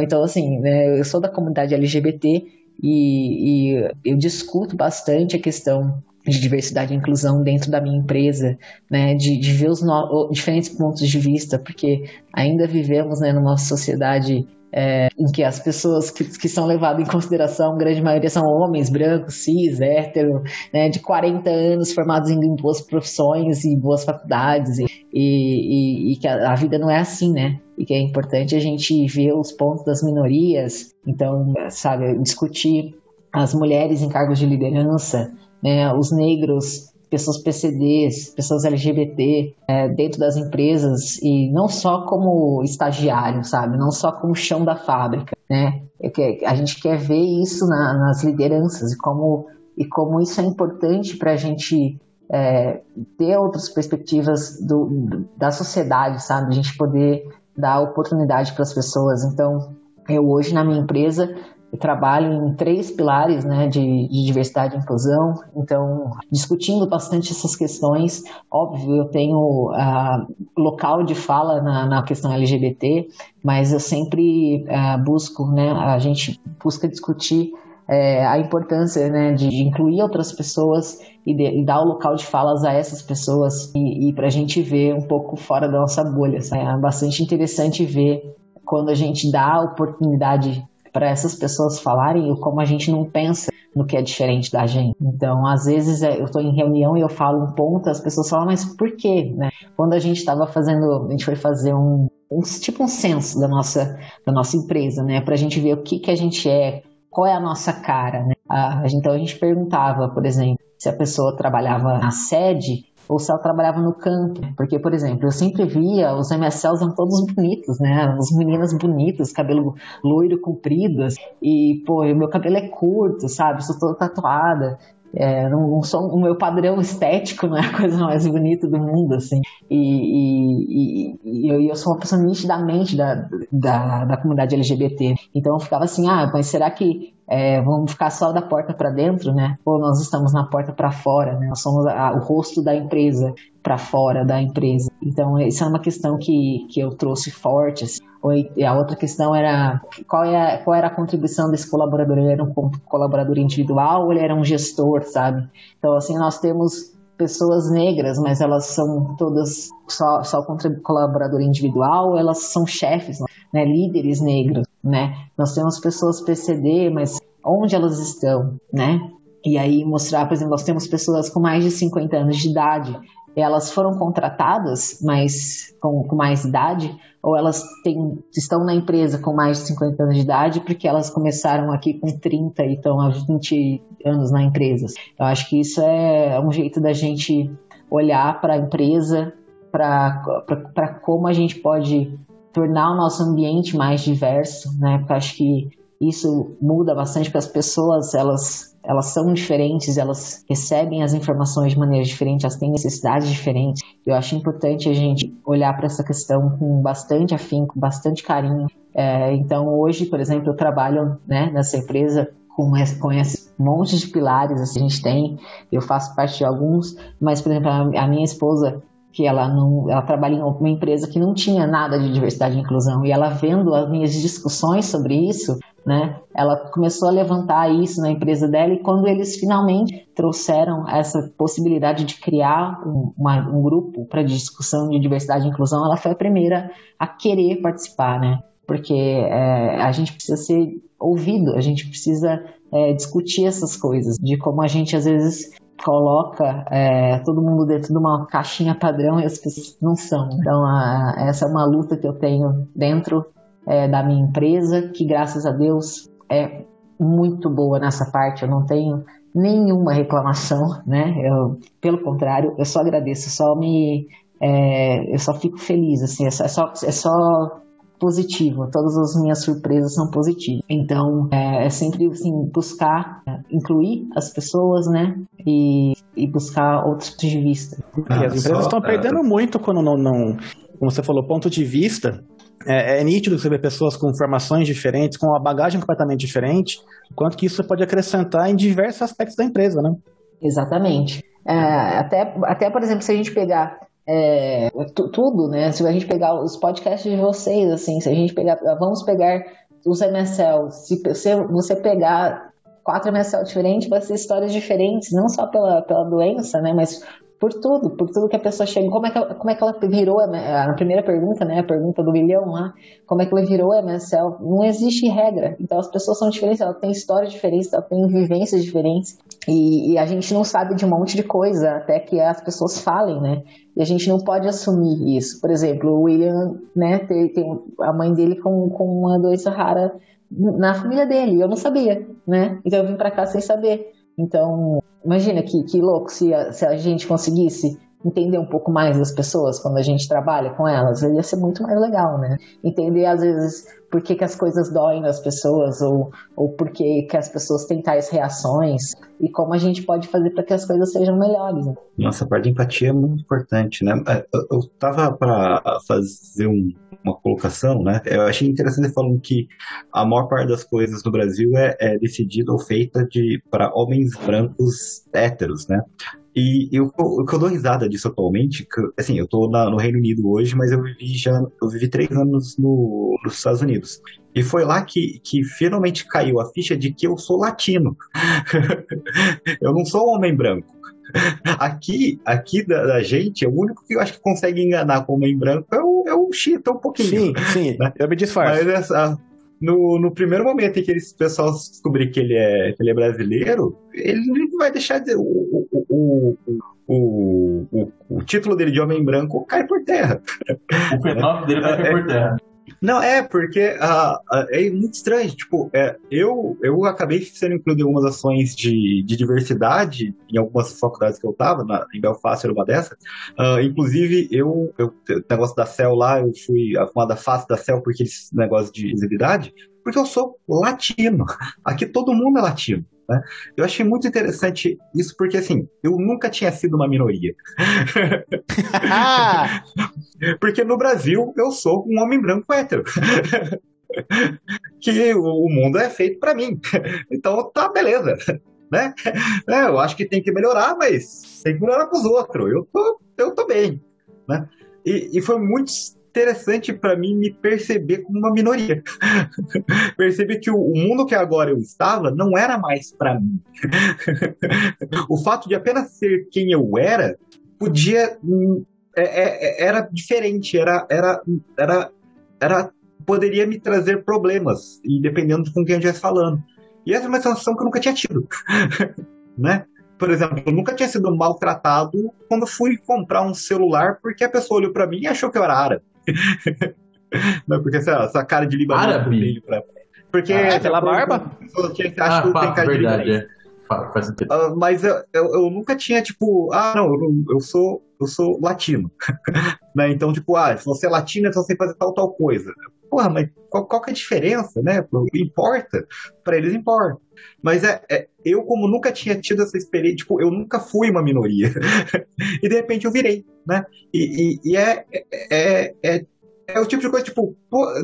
Então, assim, né, eu sou da comunidade LGBT e, e eu discuto bastante a questão de diversidade e inclusão dentro da minha empresa, né, de, de ver os no, diferentes pontos de vista, porque ainda vivemos né, numa sociedade é, em que as pessoas que, que são levadas em consideração, a grande maioria são homens brancos, cis, hétero, né, de 40 anos, formados em boas profissões e boas faculdades, e, e, e que a, a, vida não é assim, né? E que é importante a gente ver os pontos das minorias, então, sabe, discutir as mulheres em cargos de liderança, né, os negros pessoas PCDs, pessoas LGBT é, dentro das empresas e não só como estagiário, sabe? Não só como chão da fábrica, né? É a gente quer ver isso na, nas lideranças e como, e como isso é importante para a gente é, ter outras perspectivas do, da sociedade, sabe? A gente poder dar oportunidade para as pessoas. Então, eu hoje na minha empresa trabalho em três pilares né, de, de, diversidade e inclusão, então, discutindo bastante essas questões. Óbvio, eu tenho uh, local de fala na, na, questão LGBT, mas eu sempre uh, busco, né, a gente busca discutir é, a importância né, de, de, incluir outras pessoas e, de, e, dar o local de falas a essas pessoas e, e para a gente ver um pouco fora da nossa bolha. É bastante interessante ver quando a gente dá a oportunidade para essas pessoas falarem como a gente não pensa no que é diferente da gente. Então, às vezes é, eu estou em reunião e eu falo um ponto, as pessoas falam, mas por quê? Né? Quando a gente estava fazendo, a gente foi fazer um, um, tipo um censo da nossa, da nossa empresa, né? Para a gente ver o que, que a gente é, qual é a nossa cara, né? A, então a gente perguntava, por exemplo, se a pessoa trabalhava na sede, ou se ela trabalhava no campo. Porque, por exemplo, eu sempre via os MSLs eram todos bonitos, né? As meninas bonitas, cabelo loiro comprido. E, pô, o meu cabelo é curto, sabe? Sou toda tatuada. É, sou, o meu padrão estético não é *laughs* a coisa mais bonita do mundo, assim. E, e, e, eu, eu, sou uma pessoa nitidamente da, da, da comunidade LGBT. Então eu ficava assim, ah, mas será que é, vamos ficar só da porta para dentro, né? Ou nós estamos na porta para fora, né? Nós somos a, o rosto da empresa para fora da empresa. Então, isso é uma questão que, que eu trouxe forte. Assim. E a outra questão era qual, é qual era a contribuição desse colaborador? Ele era um colaborador individual ou ele era um gestor, sabe? Então, assim, nós temos pessoas negras, mas elas são todas só, só colaborador individual, elas são chefes, né, líderes negros, né? Nós temos pessoas PCD, mas onde elas estão, né? E aí mostrar, por exemplo, nós temos pessoas com mais de 50 anos de idade, elas foram contratadas, mas com, com mais idade, ou elas têm, estão na empresa com mais de 50 anos de idade porque elas começaram aqui com 30 e estão há 20 anos na empresa. Eu acho que isso é um jeito da gente olhar para a empresa, para como a gente pode tornar o nosso ambiente mais diverso, né? Porque acho que isso muda bastante porque as pessoas elas elas são diferentes, elas recebem as informações de maneira diferente, elas têm necessidades diferentes. Eu acho importante a gente olhar para essa questão com bastante afinco, bastante carinho. É, então, hoje, por exemplo, eu trabalho né, nessa empresa com, esse, com monte de pilares assim, a gente tem, eu faço parte de alguns, mas, por exemplo, a minha esposa, que ela não, ela trabalha em uma empresa que não tinha nada de diversidade e inclusão e ela vendo as minhas discussões sobre isso, né? Ela começou a levantar isso na empresa dela e quando eles finalmente trouxeram essa possibilidade de criar um, uma, um grupo para discussão de diversidade e inclusão, ela foi a primeira a querer participar, né? Porque é, a gente precisa ser ouvido, a gente precisa é, discutir essas coisas, de como a gente às vezes coloca é, todo mundo dentro de uma caixinha padrão e as pessoas não são. Então, a, essa é uma luta que eu tenho dentro é, da minha empresa, que graças a Deus é muito boa nessa parte. Eu não tenho nenhuma reclamação, né? Eu, pelo contrário, eu só agradeço, só me, é, eu só fico feliz, assim, é só, é só é positivo. Todas as minhas surpresas são positivas. Então, é, é sempre assim, buscar é, incluir as pessoas, né? E, e buscar outros pontos de vista. Ah, as empresas estão perdendo muito quando não, não, como você falou, ponto de vista. É, é, nítido você ver pessoas com formações diferentes, com uma bagagem completamente diferente, quanto que isso pode acrescentar em diversos aspectos da empresa, né? Exatamente. É, até, até, por exemplo, se a gente pegar é, tudo, né? Se a gente pegar os podcasts de vocês, assim, se a gente pegar, vamos pegar os MSL, se você pegar quatro MSL diferentes, vai ser histórias diferentes, não só pela, pela doença, né? Mas por tudo, por tudo que a pessoa chega. Como é que, ela, como é que ela virou a, primeira pergunta, né? A pergunta do milhão lá. Como é que ela virou MSL? Não existe regra. Então as pessoas são diferentes, elas têm histórias diferentes, elas têm vivências diferentes. E, e, a gente não sabe de um monte de coisa até que as pessoas falem, né? E a gente não pode assumir isso. Por exemplo, o William, né, tem, tem a mãe dele com, com uma doença rara na família dele. Eu não sabia, né? Então eu vim para cá sem saber. Então, imagina que, que louco se a, se a gente conseguisse entender um pouco mais das pessoas quando a gente trabalha com elas, ia ser muito mais legal, né? Entender às vezes por que, que as coisas doem nas pessoas ou, ou por que, que as pessoas têm tais reações e como a gente pode fazer para que as coisas sejam melhores. Né? Nossa, a parte de empatia é muito importante, né? É, eu, eu tava para fazer um, uma colocação, né? Eu achei interessante falando que a maior parte das coisas no Brasil é, é decidida ou feita de para homens brancos héteros, né? E eu, o que eu dou risada disso atualmente, que, assim, eu tô na, no Reino Unido hoje, mas eu vivi já, eu vivi três anos no, nos Estados Unidos. E foi lá que, que finalmente caiu a ficha de que eu sou latino. *laughs* eu não sou homem branco. Aqui, aqui da, da, gente, o único que eu acho que consegue enganar com homem branco é o, é o Chita um pouquinho. Sim, sim, né? eu me disfarço. Mas essa, no, no primeiro momento em que esse pessoal descobrir que ele é, que ele é brasileiro, ele não vai deixar de, o, o, o, o, o, o, título dele de homem branco cai por terra. O fenômeno dele vai cair por terra. Não, é, porque uh, é muito estranho. Tipo, é, eu, eu acabei sendo incluído em algumas ações de, de diversidade em algumas faculdades que eu tava, na, em Belfast era uma dessas. Uh, inclusive, eu, eu, o negócio da CEL lá, eu fui arrumada face da CEL porque esse negócio de visibilidade, porque eu sou latino. Aqui todo mundo é latino. Né? Eu achei muito interessante isso porque, assim, eu nunca tinha sido uma minoria. *laughs* porque no Brasil eu sou um homem branco hétero. *laughs* que o mundo é feito para mim. *laughs* Então tá, beleza. Né? É, eu acho que tem que melhorar, mas tem que melhorar com os outros. Eu tô, eu tô bem. Né? E, e foi muito interessante para mim me perceber como uma minoria. *laughs* perceber que o, mundo que agora eu estava não era mais para mim. *laughs* o fato de apenas ser quem eu era podia hum, é, é, é, era diferente, era, era, era, era poderia me trazer problemas, e dependendo de com quem eu estivesse falando. E essa é uma sensação que eu nunca tinha tido. *laughs* né? Por exemplo, eu nunca tinha sido maltratado quando fui comprar um celular porque a pessoa olhou para mim e achou que eu era árabe. *laughs* Não, porque essa, essa cara de libanês Árabe? Pra... Porque ah, aquela barba? Que acha ah, que tem cara verdade, de libanês. É. Uh, mas eu, eu, eu, nunca tinha, tipo, ah, não, eu, eu sou eu sou latino. *laughs* né? Então, tipo, ah, se você é latino, então você fazer tal, tal coisa. Porra, mas qual, qual que é a diferença, né? Importa? Para eles importa. Mas é, é, eu, como nunca tinha tido essa experiência, tipo, eu nunca fui uma minoria. *laughs* e de repente eu virei, né? E, e, e é, é, é, é, o tipo de coisa, tipo,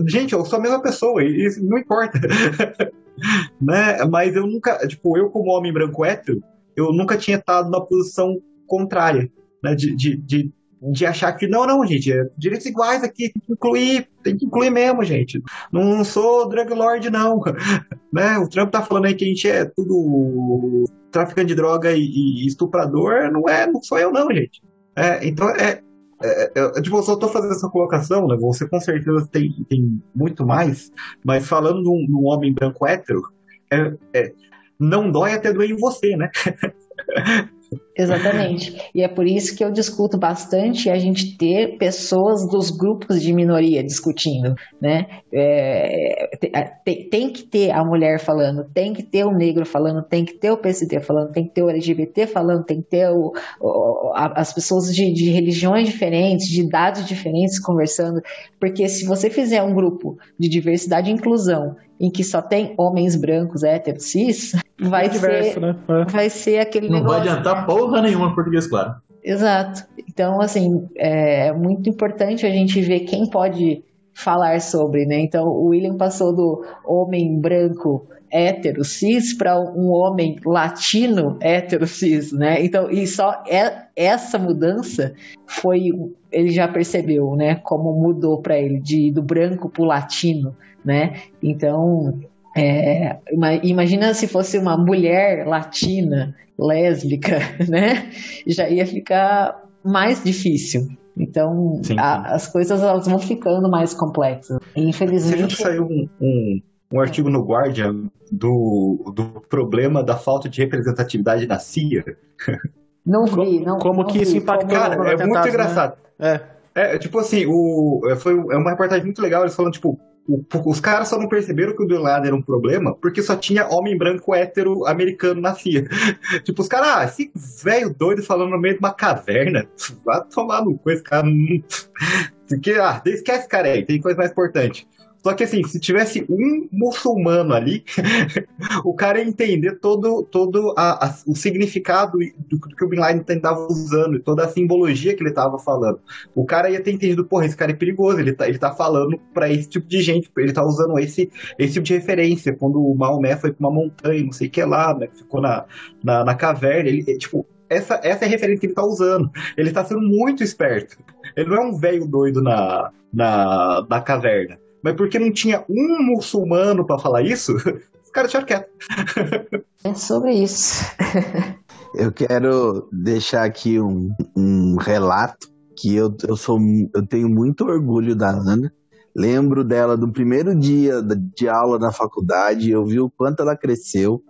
gente, eu sou a mesma pessoa, e isso não importa. *laughs* né? Mas eu nunca, tipo, eu como homem branco hétero, eu nunca tinha estado na posição contrária, né? De, de, de, de achar que, não, não, gente, é direitos iguais aqui, tem que incluir, tem que incluir mesmo, gente. Não sou drug lord, não. *laughs* né? O Trump tá falando aí que a gente é tudo traficante de droga e, e estuprador, não é, não sou eu, não, gente. É, então, é, é, é, tipo, eu só tô fazendo essa colocação, né? Você com certeza tem, tem muito mais, mas falando num, num homem branco hétero, é, é, não dói até doer em você, né? *laughs* Exatamente. E é por isso que eu discuto bastante a gente ter pessoas dos grupos de minoria discutindo, né? É, tem, tem, que ter a mulher falando, tem que ter o negro falando, tem que ter o PCD falando, tem que ter o LGBT falando, tem que ter o, o, as pessoas de, de religiões diferentes, de idades diferentes conversando, porque se você fizer um grupo de diversidade e inclusão em que só tem homens brancos, héteros, cis, vai, diverso, ser, né? é. vai ser aquele Não negócio. vai adiantar porra nenhuma português, claro. Exato. Então, assim, é muito importante a gente ver quem pode falar sobre, né? Então, o William passou do homem branco hétero cis para um homem latino hétero cis, né? Então, e só é, essa mudança foi ele já percebeu, né, como mudou para ele de do branco para o latino, né? Então, é, imagina se fosse uma mulher latina, lésbica, *laughs* né? Já ia ficar mais difícil. Então, sim, sim. A, as coisas elas vão ficando mais complexas. infelizmente. Você saiu um, um, um, artigo no Guardian do, do problema da falta de representatividade na CIA. *laughs* Não vi, não Como não que vi. isso impactou Cara, é muito engraçado. Né? É. É, tipo assim, o, é, foi é uma reportagem muito legal, eles falando, tipo, os caras só não perceberam que o Bin Laden era um problema porque só tinha homem branco hétero americano na CIA. *laughs* tipo, os caras, ah, esse velho doido falando no meio de uma caverna, vai tomar no cu, esse cara. *laughs* Porque, ah, esquece esse cara aí, tem coisa mais importante. Só que assim, se tivesse um muçulmano ali, *laughs* o cara ia entender todo, todo a, a, o significado do, do, que o Bin Laden estava usando, toda a simbologia que ele estava falando. O cara ia ter entendido, porra, esse cara é perigoso, ele tá, ele tá falando para esse tipo de gente, ele tá usando esse, esse tipo de referência. Quando o Maomé foi pra uma montanha, não sei o que lá, né, ficou na, na, na caverna, ele, tipo, essa, essa é a referência que ele tá usando. Ele tá sendo muito esperto. Ele não é um velho doido na, na, na caverna. Mas porque não tinha um muçulmano para falar isso, *laughs* os caras tinham quieto. É sobre isso. *laughs* eu quero deixar aqui um, um relato que eu, eu, sou, eu tenho muito orgulho da Ana. Lembro dela do primeiro dia de aula na faculdade, eu vi o quanto ela cresceu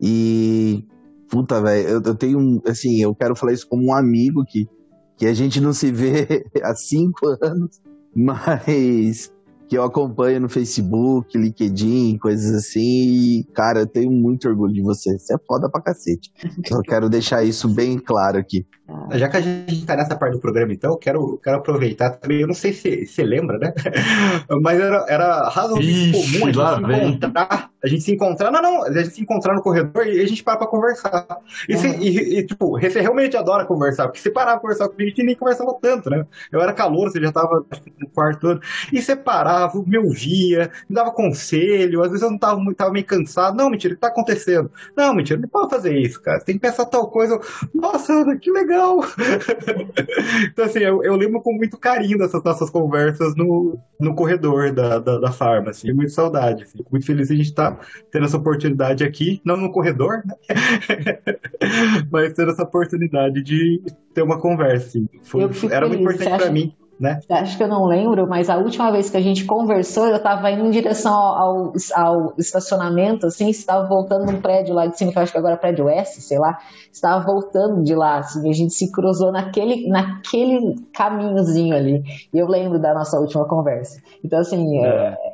e puta, velho, eu, eu, tenho assim, eu quero falar isso como um amigo que, que a gente não se vê *laughs* há cinco anos, mas que eu acompanho no Facebook, LinkedIn, coisas assim. E, cara, eu tenho muito orgulho de você. Você é foda pra cacete. *laughs* Eu quero deixar isso bem claro aqui. Já que a gente tá nessa parte do programa, então, eu quero, quero aproveitar também. Eu não sei se você lembra, né? *laughs* Mas era, era razoavelmente comum a gente, encontrar, a gente se encontrar. Não, não, a gente se encontrar no corredor e a gente para pra conversar. E, se, e, e, tipo, você realmente adora conversar, porque você parava pra conversar comigo, a gente nem conversava tanto, né? Eu era calor, você já tava no quarto todo. E você parava, me ouvia, me dava conselho, às vezes eu não tava, tava meio cansado. Não, mentira, o que tá acontecendo? Não, mentira, não pode fazer isso, cara. Você tem que pensar tal coisa. Nossa, que legal *laughs* então, assim, eu, eu, lembro com muito carinho dessas nossas conversas no, no corredor da, da, da farma, assim, muito saudade. Fico muito feliz de a gente estar tá tendo essa oportunidade aqui, não no corredor, né? *laughs* mas tendo essa oportunidade de ter uma conversa, assim. Foi, era muito importante para mim né? Acho que eu não lembro, mas a última vez que a gente conversou, eu estava indo em direção ao, ao, estacionamento, assim, estava voltando num prédio lá de cima, que eu acho que agora é prédio S, sei lá, estava voltando de lá, assim, a gente se cruzou naquele, naquele caminhozinho ali. E eu lembro da nossa última conversa. Então, assim, é.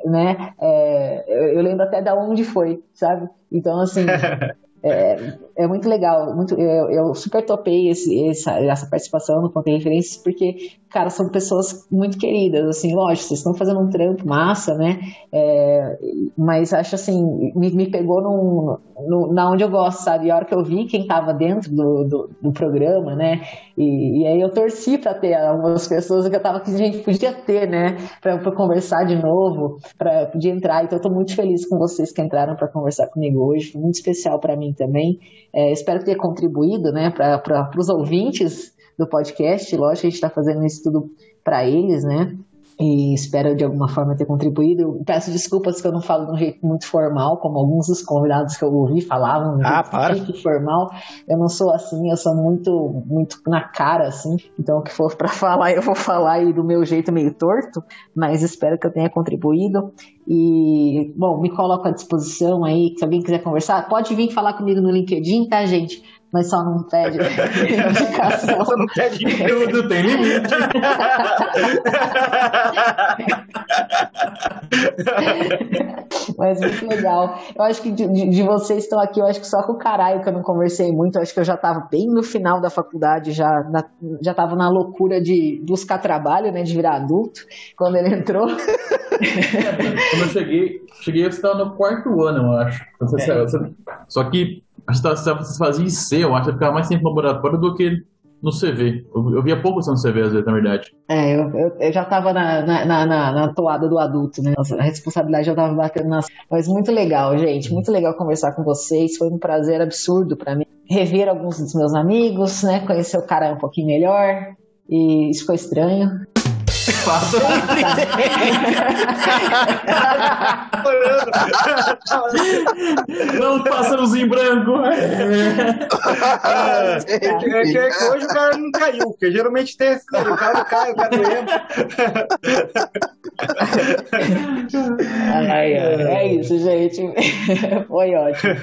É, né, é, eu lembro até da onde foi, sabe? Então, assim, *laughs* É, é muito legal, muito, eu, eu super topei esse, essa, essa participação no Contei Referências, porque, cara, são pessoas muito queridas, assim, lógico, vocês estão fazendo um trampo massa, né? É, mas acho assim, me, me pegou num, no, na onde eu gosto, sabe? E a hora que eu vi quem tava dentro do, do, do programa, né? E, e, aí eu torci para ter algumas pessoas que eu tava que a gente podia ter, né? Para conversar de novo, para poder entrar. Então eu tô muito feliz com vocês que entraram para conversar comigo hoje, foi muito especial para mim também. É, espero ter contribuído né, para os ouvintes do podcast. Lógico, a gente está fazendo isso tudo para eles, né? E espero de alguma forma ter contribuído. Peço desculpas que eu não falo de um jeito muito formal, como alguns dos convidados que eu ouvi falavam, de ah, para. jeito formal. Eu não sou assim, eu sou muito muito na cara assim. Então o que for para *laughs* falar, eu vou falar aí do meu jeito meio torto, mas espero que eu tenha contribuído. E, bom, me coloco à disposição aí, se alguém quiser conversar, pode vir falar comigo no LinkedIn, tá, gente? Mas só não pede *laughs* indicação. só não pede tudo, tem limite. mas muito legal. Eu acho que de, de, vocês estão aqui, eu acho que só com o caralho que eu não conversei muito, eu acho que eu já estava bem no final da faculdade, já, na, já tava na loucura de buscar trabalho, né, de virar adulto, quando ele entrou. quando eu cheguei, cheguei, eu estava no quarto ano, eu acho. É. Só que Vocês faziam em C, eu acho que ficava mais tempo no laboratório do que no CV. Eu, eu via pouco no CV, às vezes, na verdade. É, eu, eu, eu já tava na, na, na, na, toada do adulto, né? A responsabilidade já tava batendo nas. Mas muito legal, gente. Muito legal conversar com vocês. Foi um prazer absurdo para mim. Rever alguns dos meus amigos, né? Conhecer o cara um pouquinho melhor. E isso foi estranho. Não passamos em branco. É, é, que, é que hoje o cara não caiu, porque geralmente tem esse o cara não cai, o cara não entra. Ai, ai, é isso, gente. *laughs* Foi ótimo.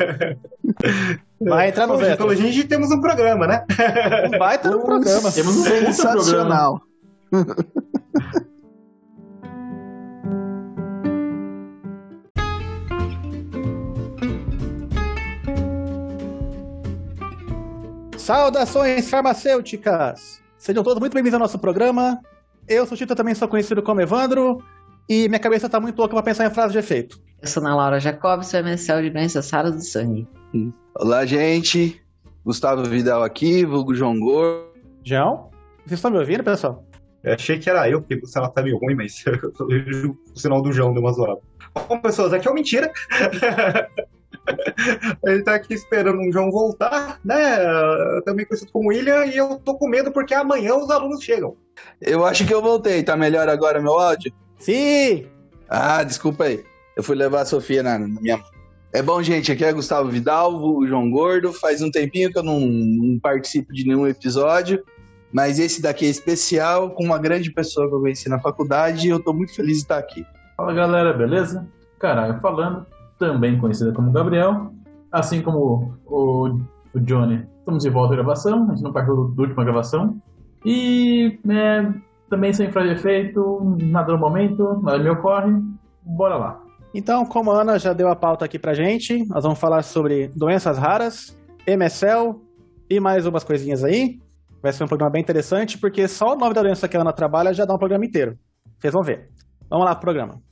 Vai entrar no Hoje, Então a gente temos um programa, né? Vai entrar no programa. Temos um sensacional. *laughs* Saudações farmacêuticas! Sejam todos muito bem-vindos ao nosso programa. Eu sou o Tito, também sou conhecido como Evandro, e minha cabeça está muito louca para pensar em frase de efeito. Eu sou Ana Laura Jacob, sou MSL de doenças raras do sangue. Olá, gente. Gustavo Vidal aqui, vulgo João Gordo. João? Vocês estão me ouvindo, pessoal? Eu achei que era eu, porque o sinal tá meio ruim, mas *laughs* o sinal do João deu uma zoada. Bom, pessoas, aqui é uma mentira. *laughs* Ele tá aqui esperando um João voltar, né? Também conhecido como William, e eu tô com medo porque amanhã os alunos chegam. Eu acho que eu voltei. Tá melhor agora meu áudio? Sim! Ah, desculpa aí. Eu fui levar a Sofia na, na minha. É bom, gente. Aqui é Gustavo Vidal, o João Gordo. Faz um tempinho que eu não, não participo de nenhum episódio. Mas esse daqui é especial, com uma grande pessoa que eu conheci na faculdade e eu tô muito feliz de estar aqui. Fala galera, beleza? Caralho falando também conhecida como Gabriel, assim como o, o Johnny. Estamos de volta à gravação, a gente não partiu da última gravação. E é, também sem frase de efeito, nada no momento, nada me ocorre. Bora lá. Então, como a Ana já deu a pauta aqui pra gente, nós vamos falar sobre doenças raras, MSL e mais umas coisinhas aí. Vai ser um programa bem interessante, porque só o nome da doença que a Ana trabalha já dá um programa inteiro. Vocês vão ver. Vamos lá pro programa.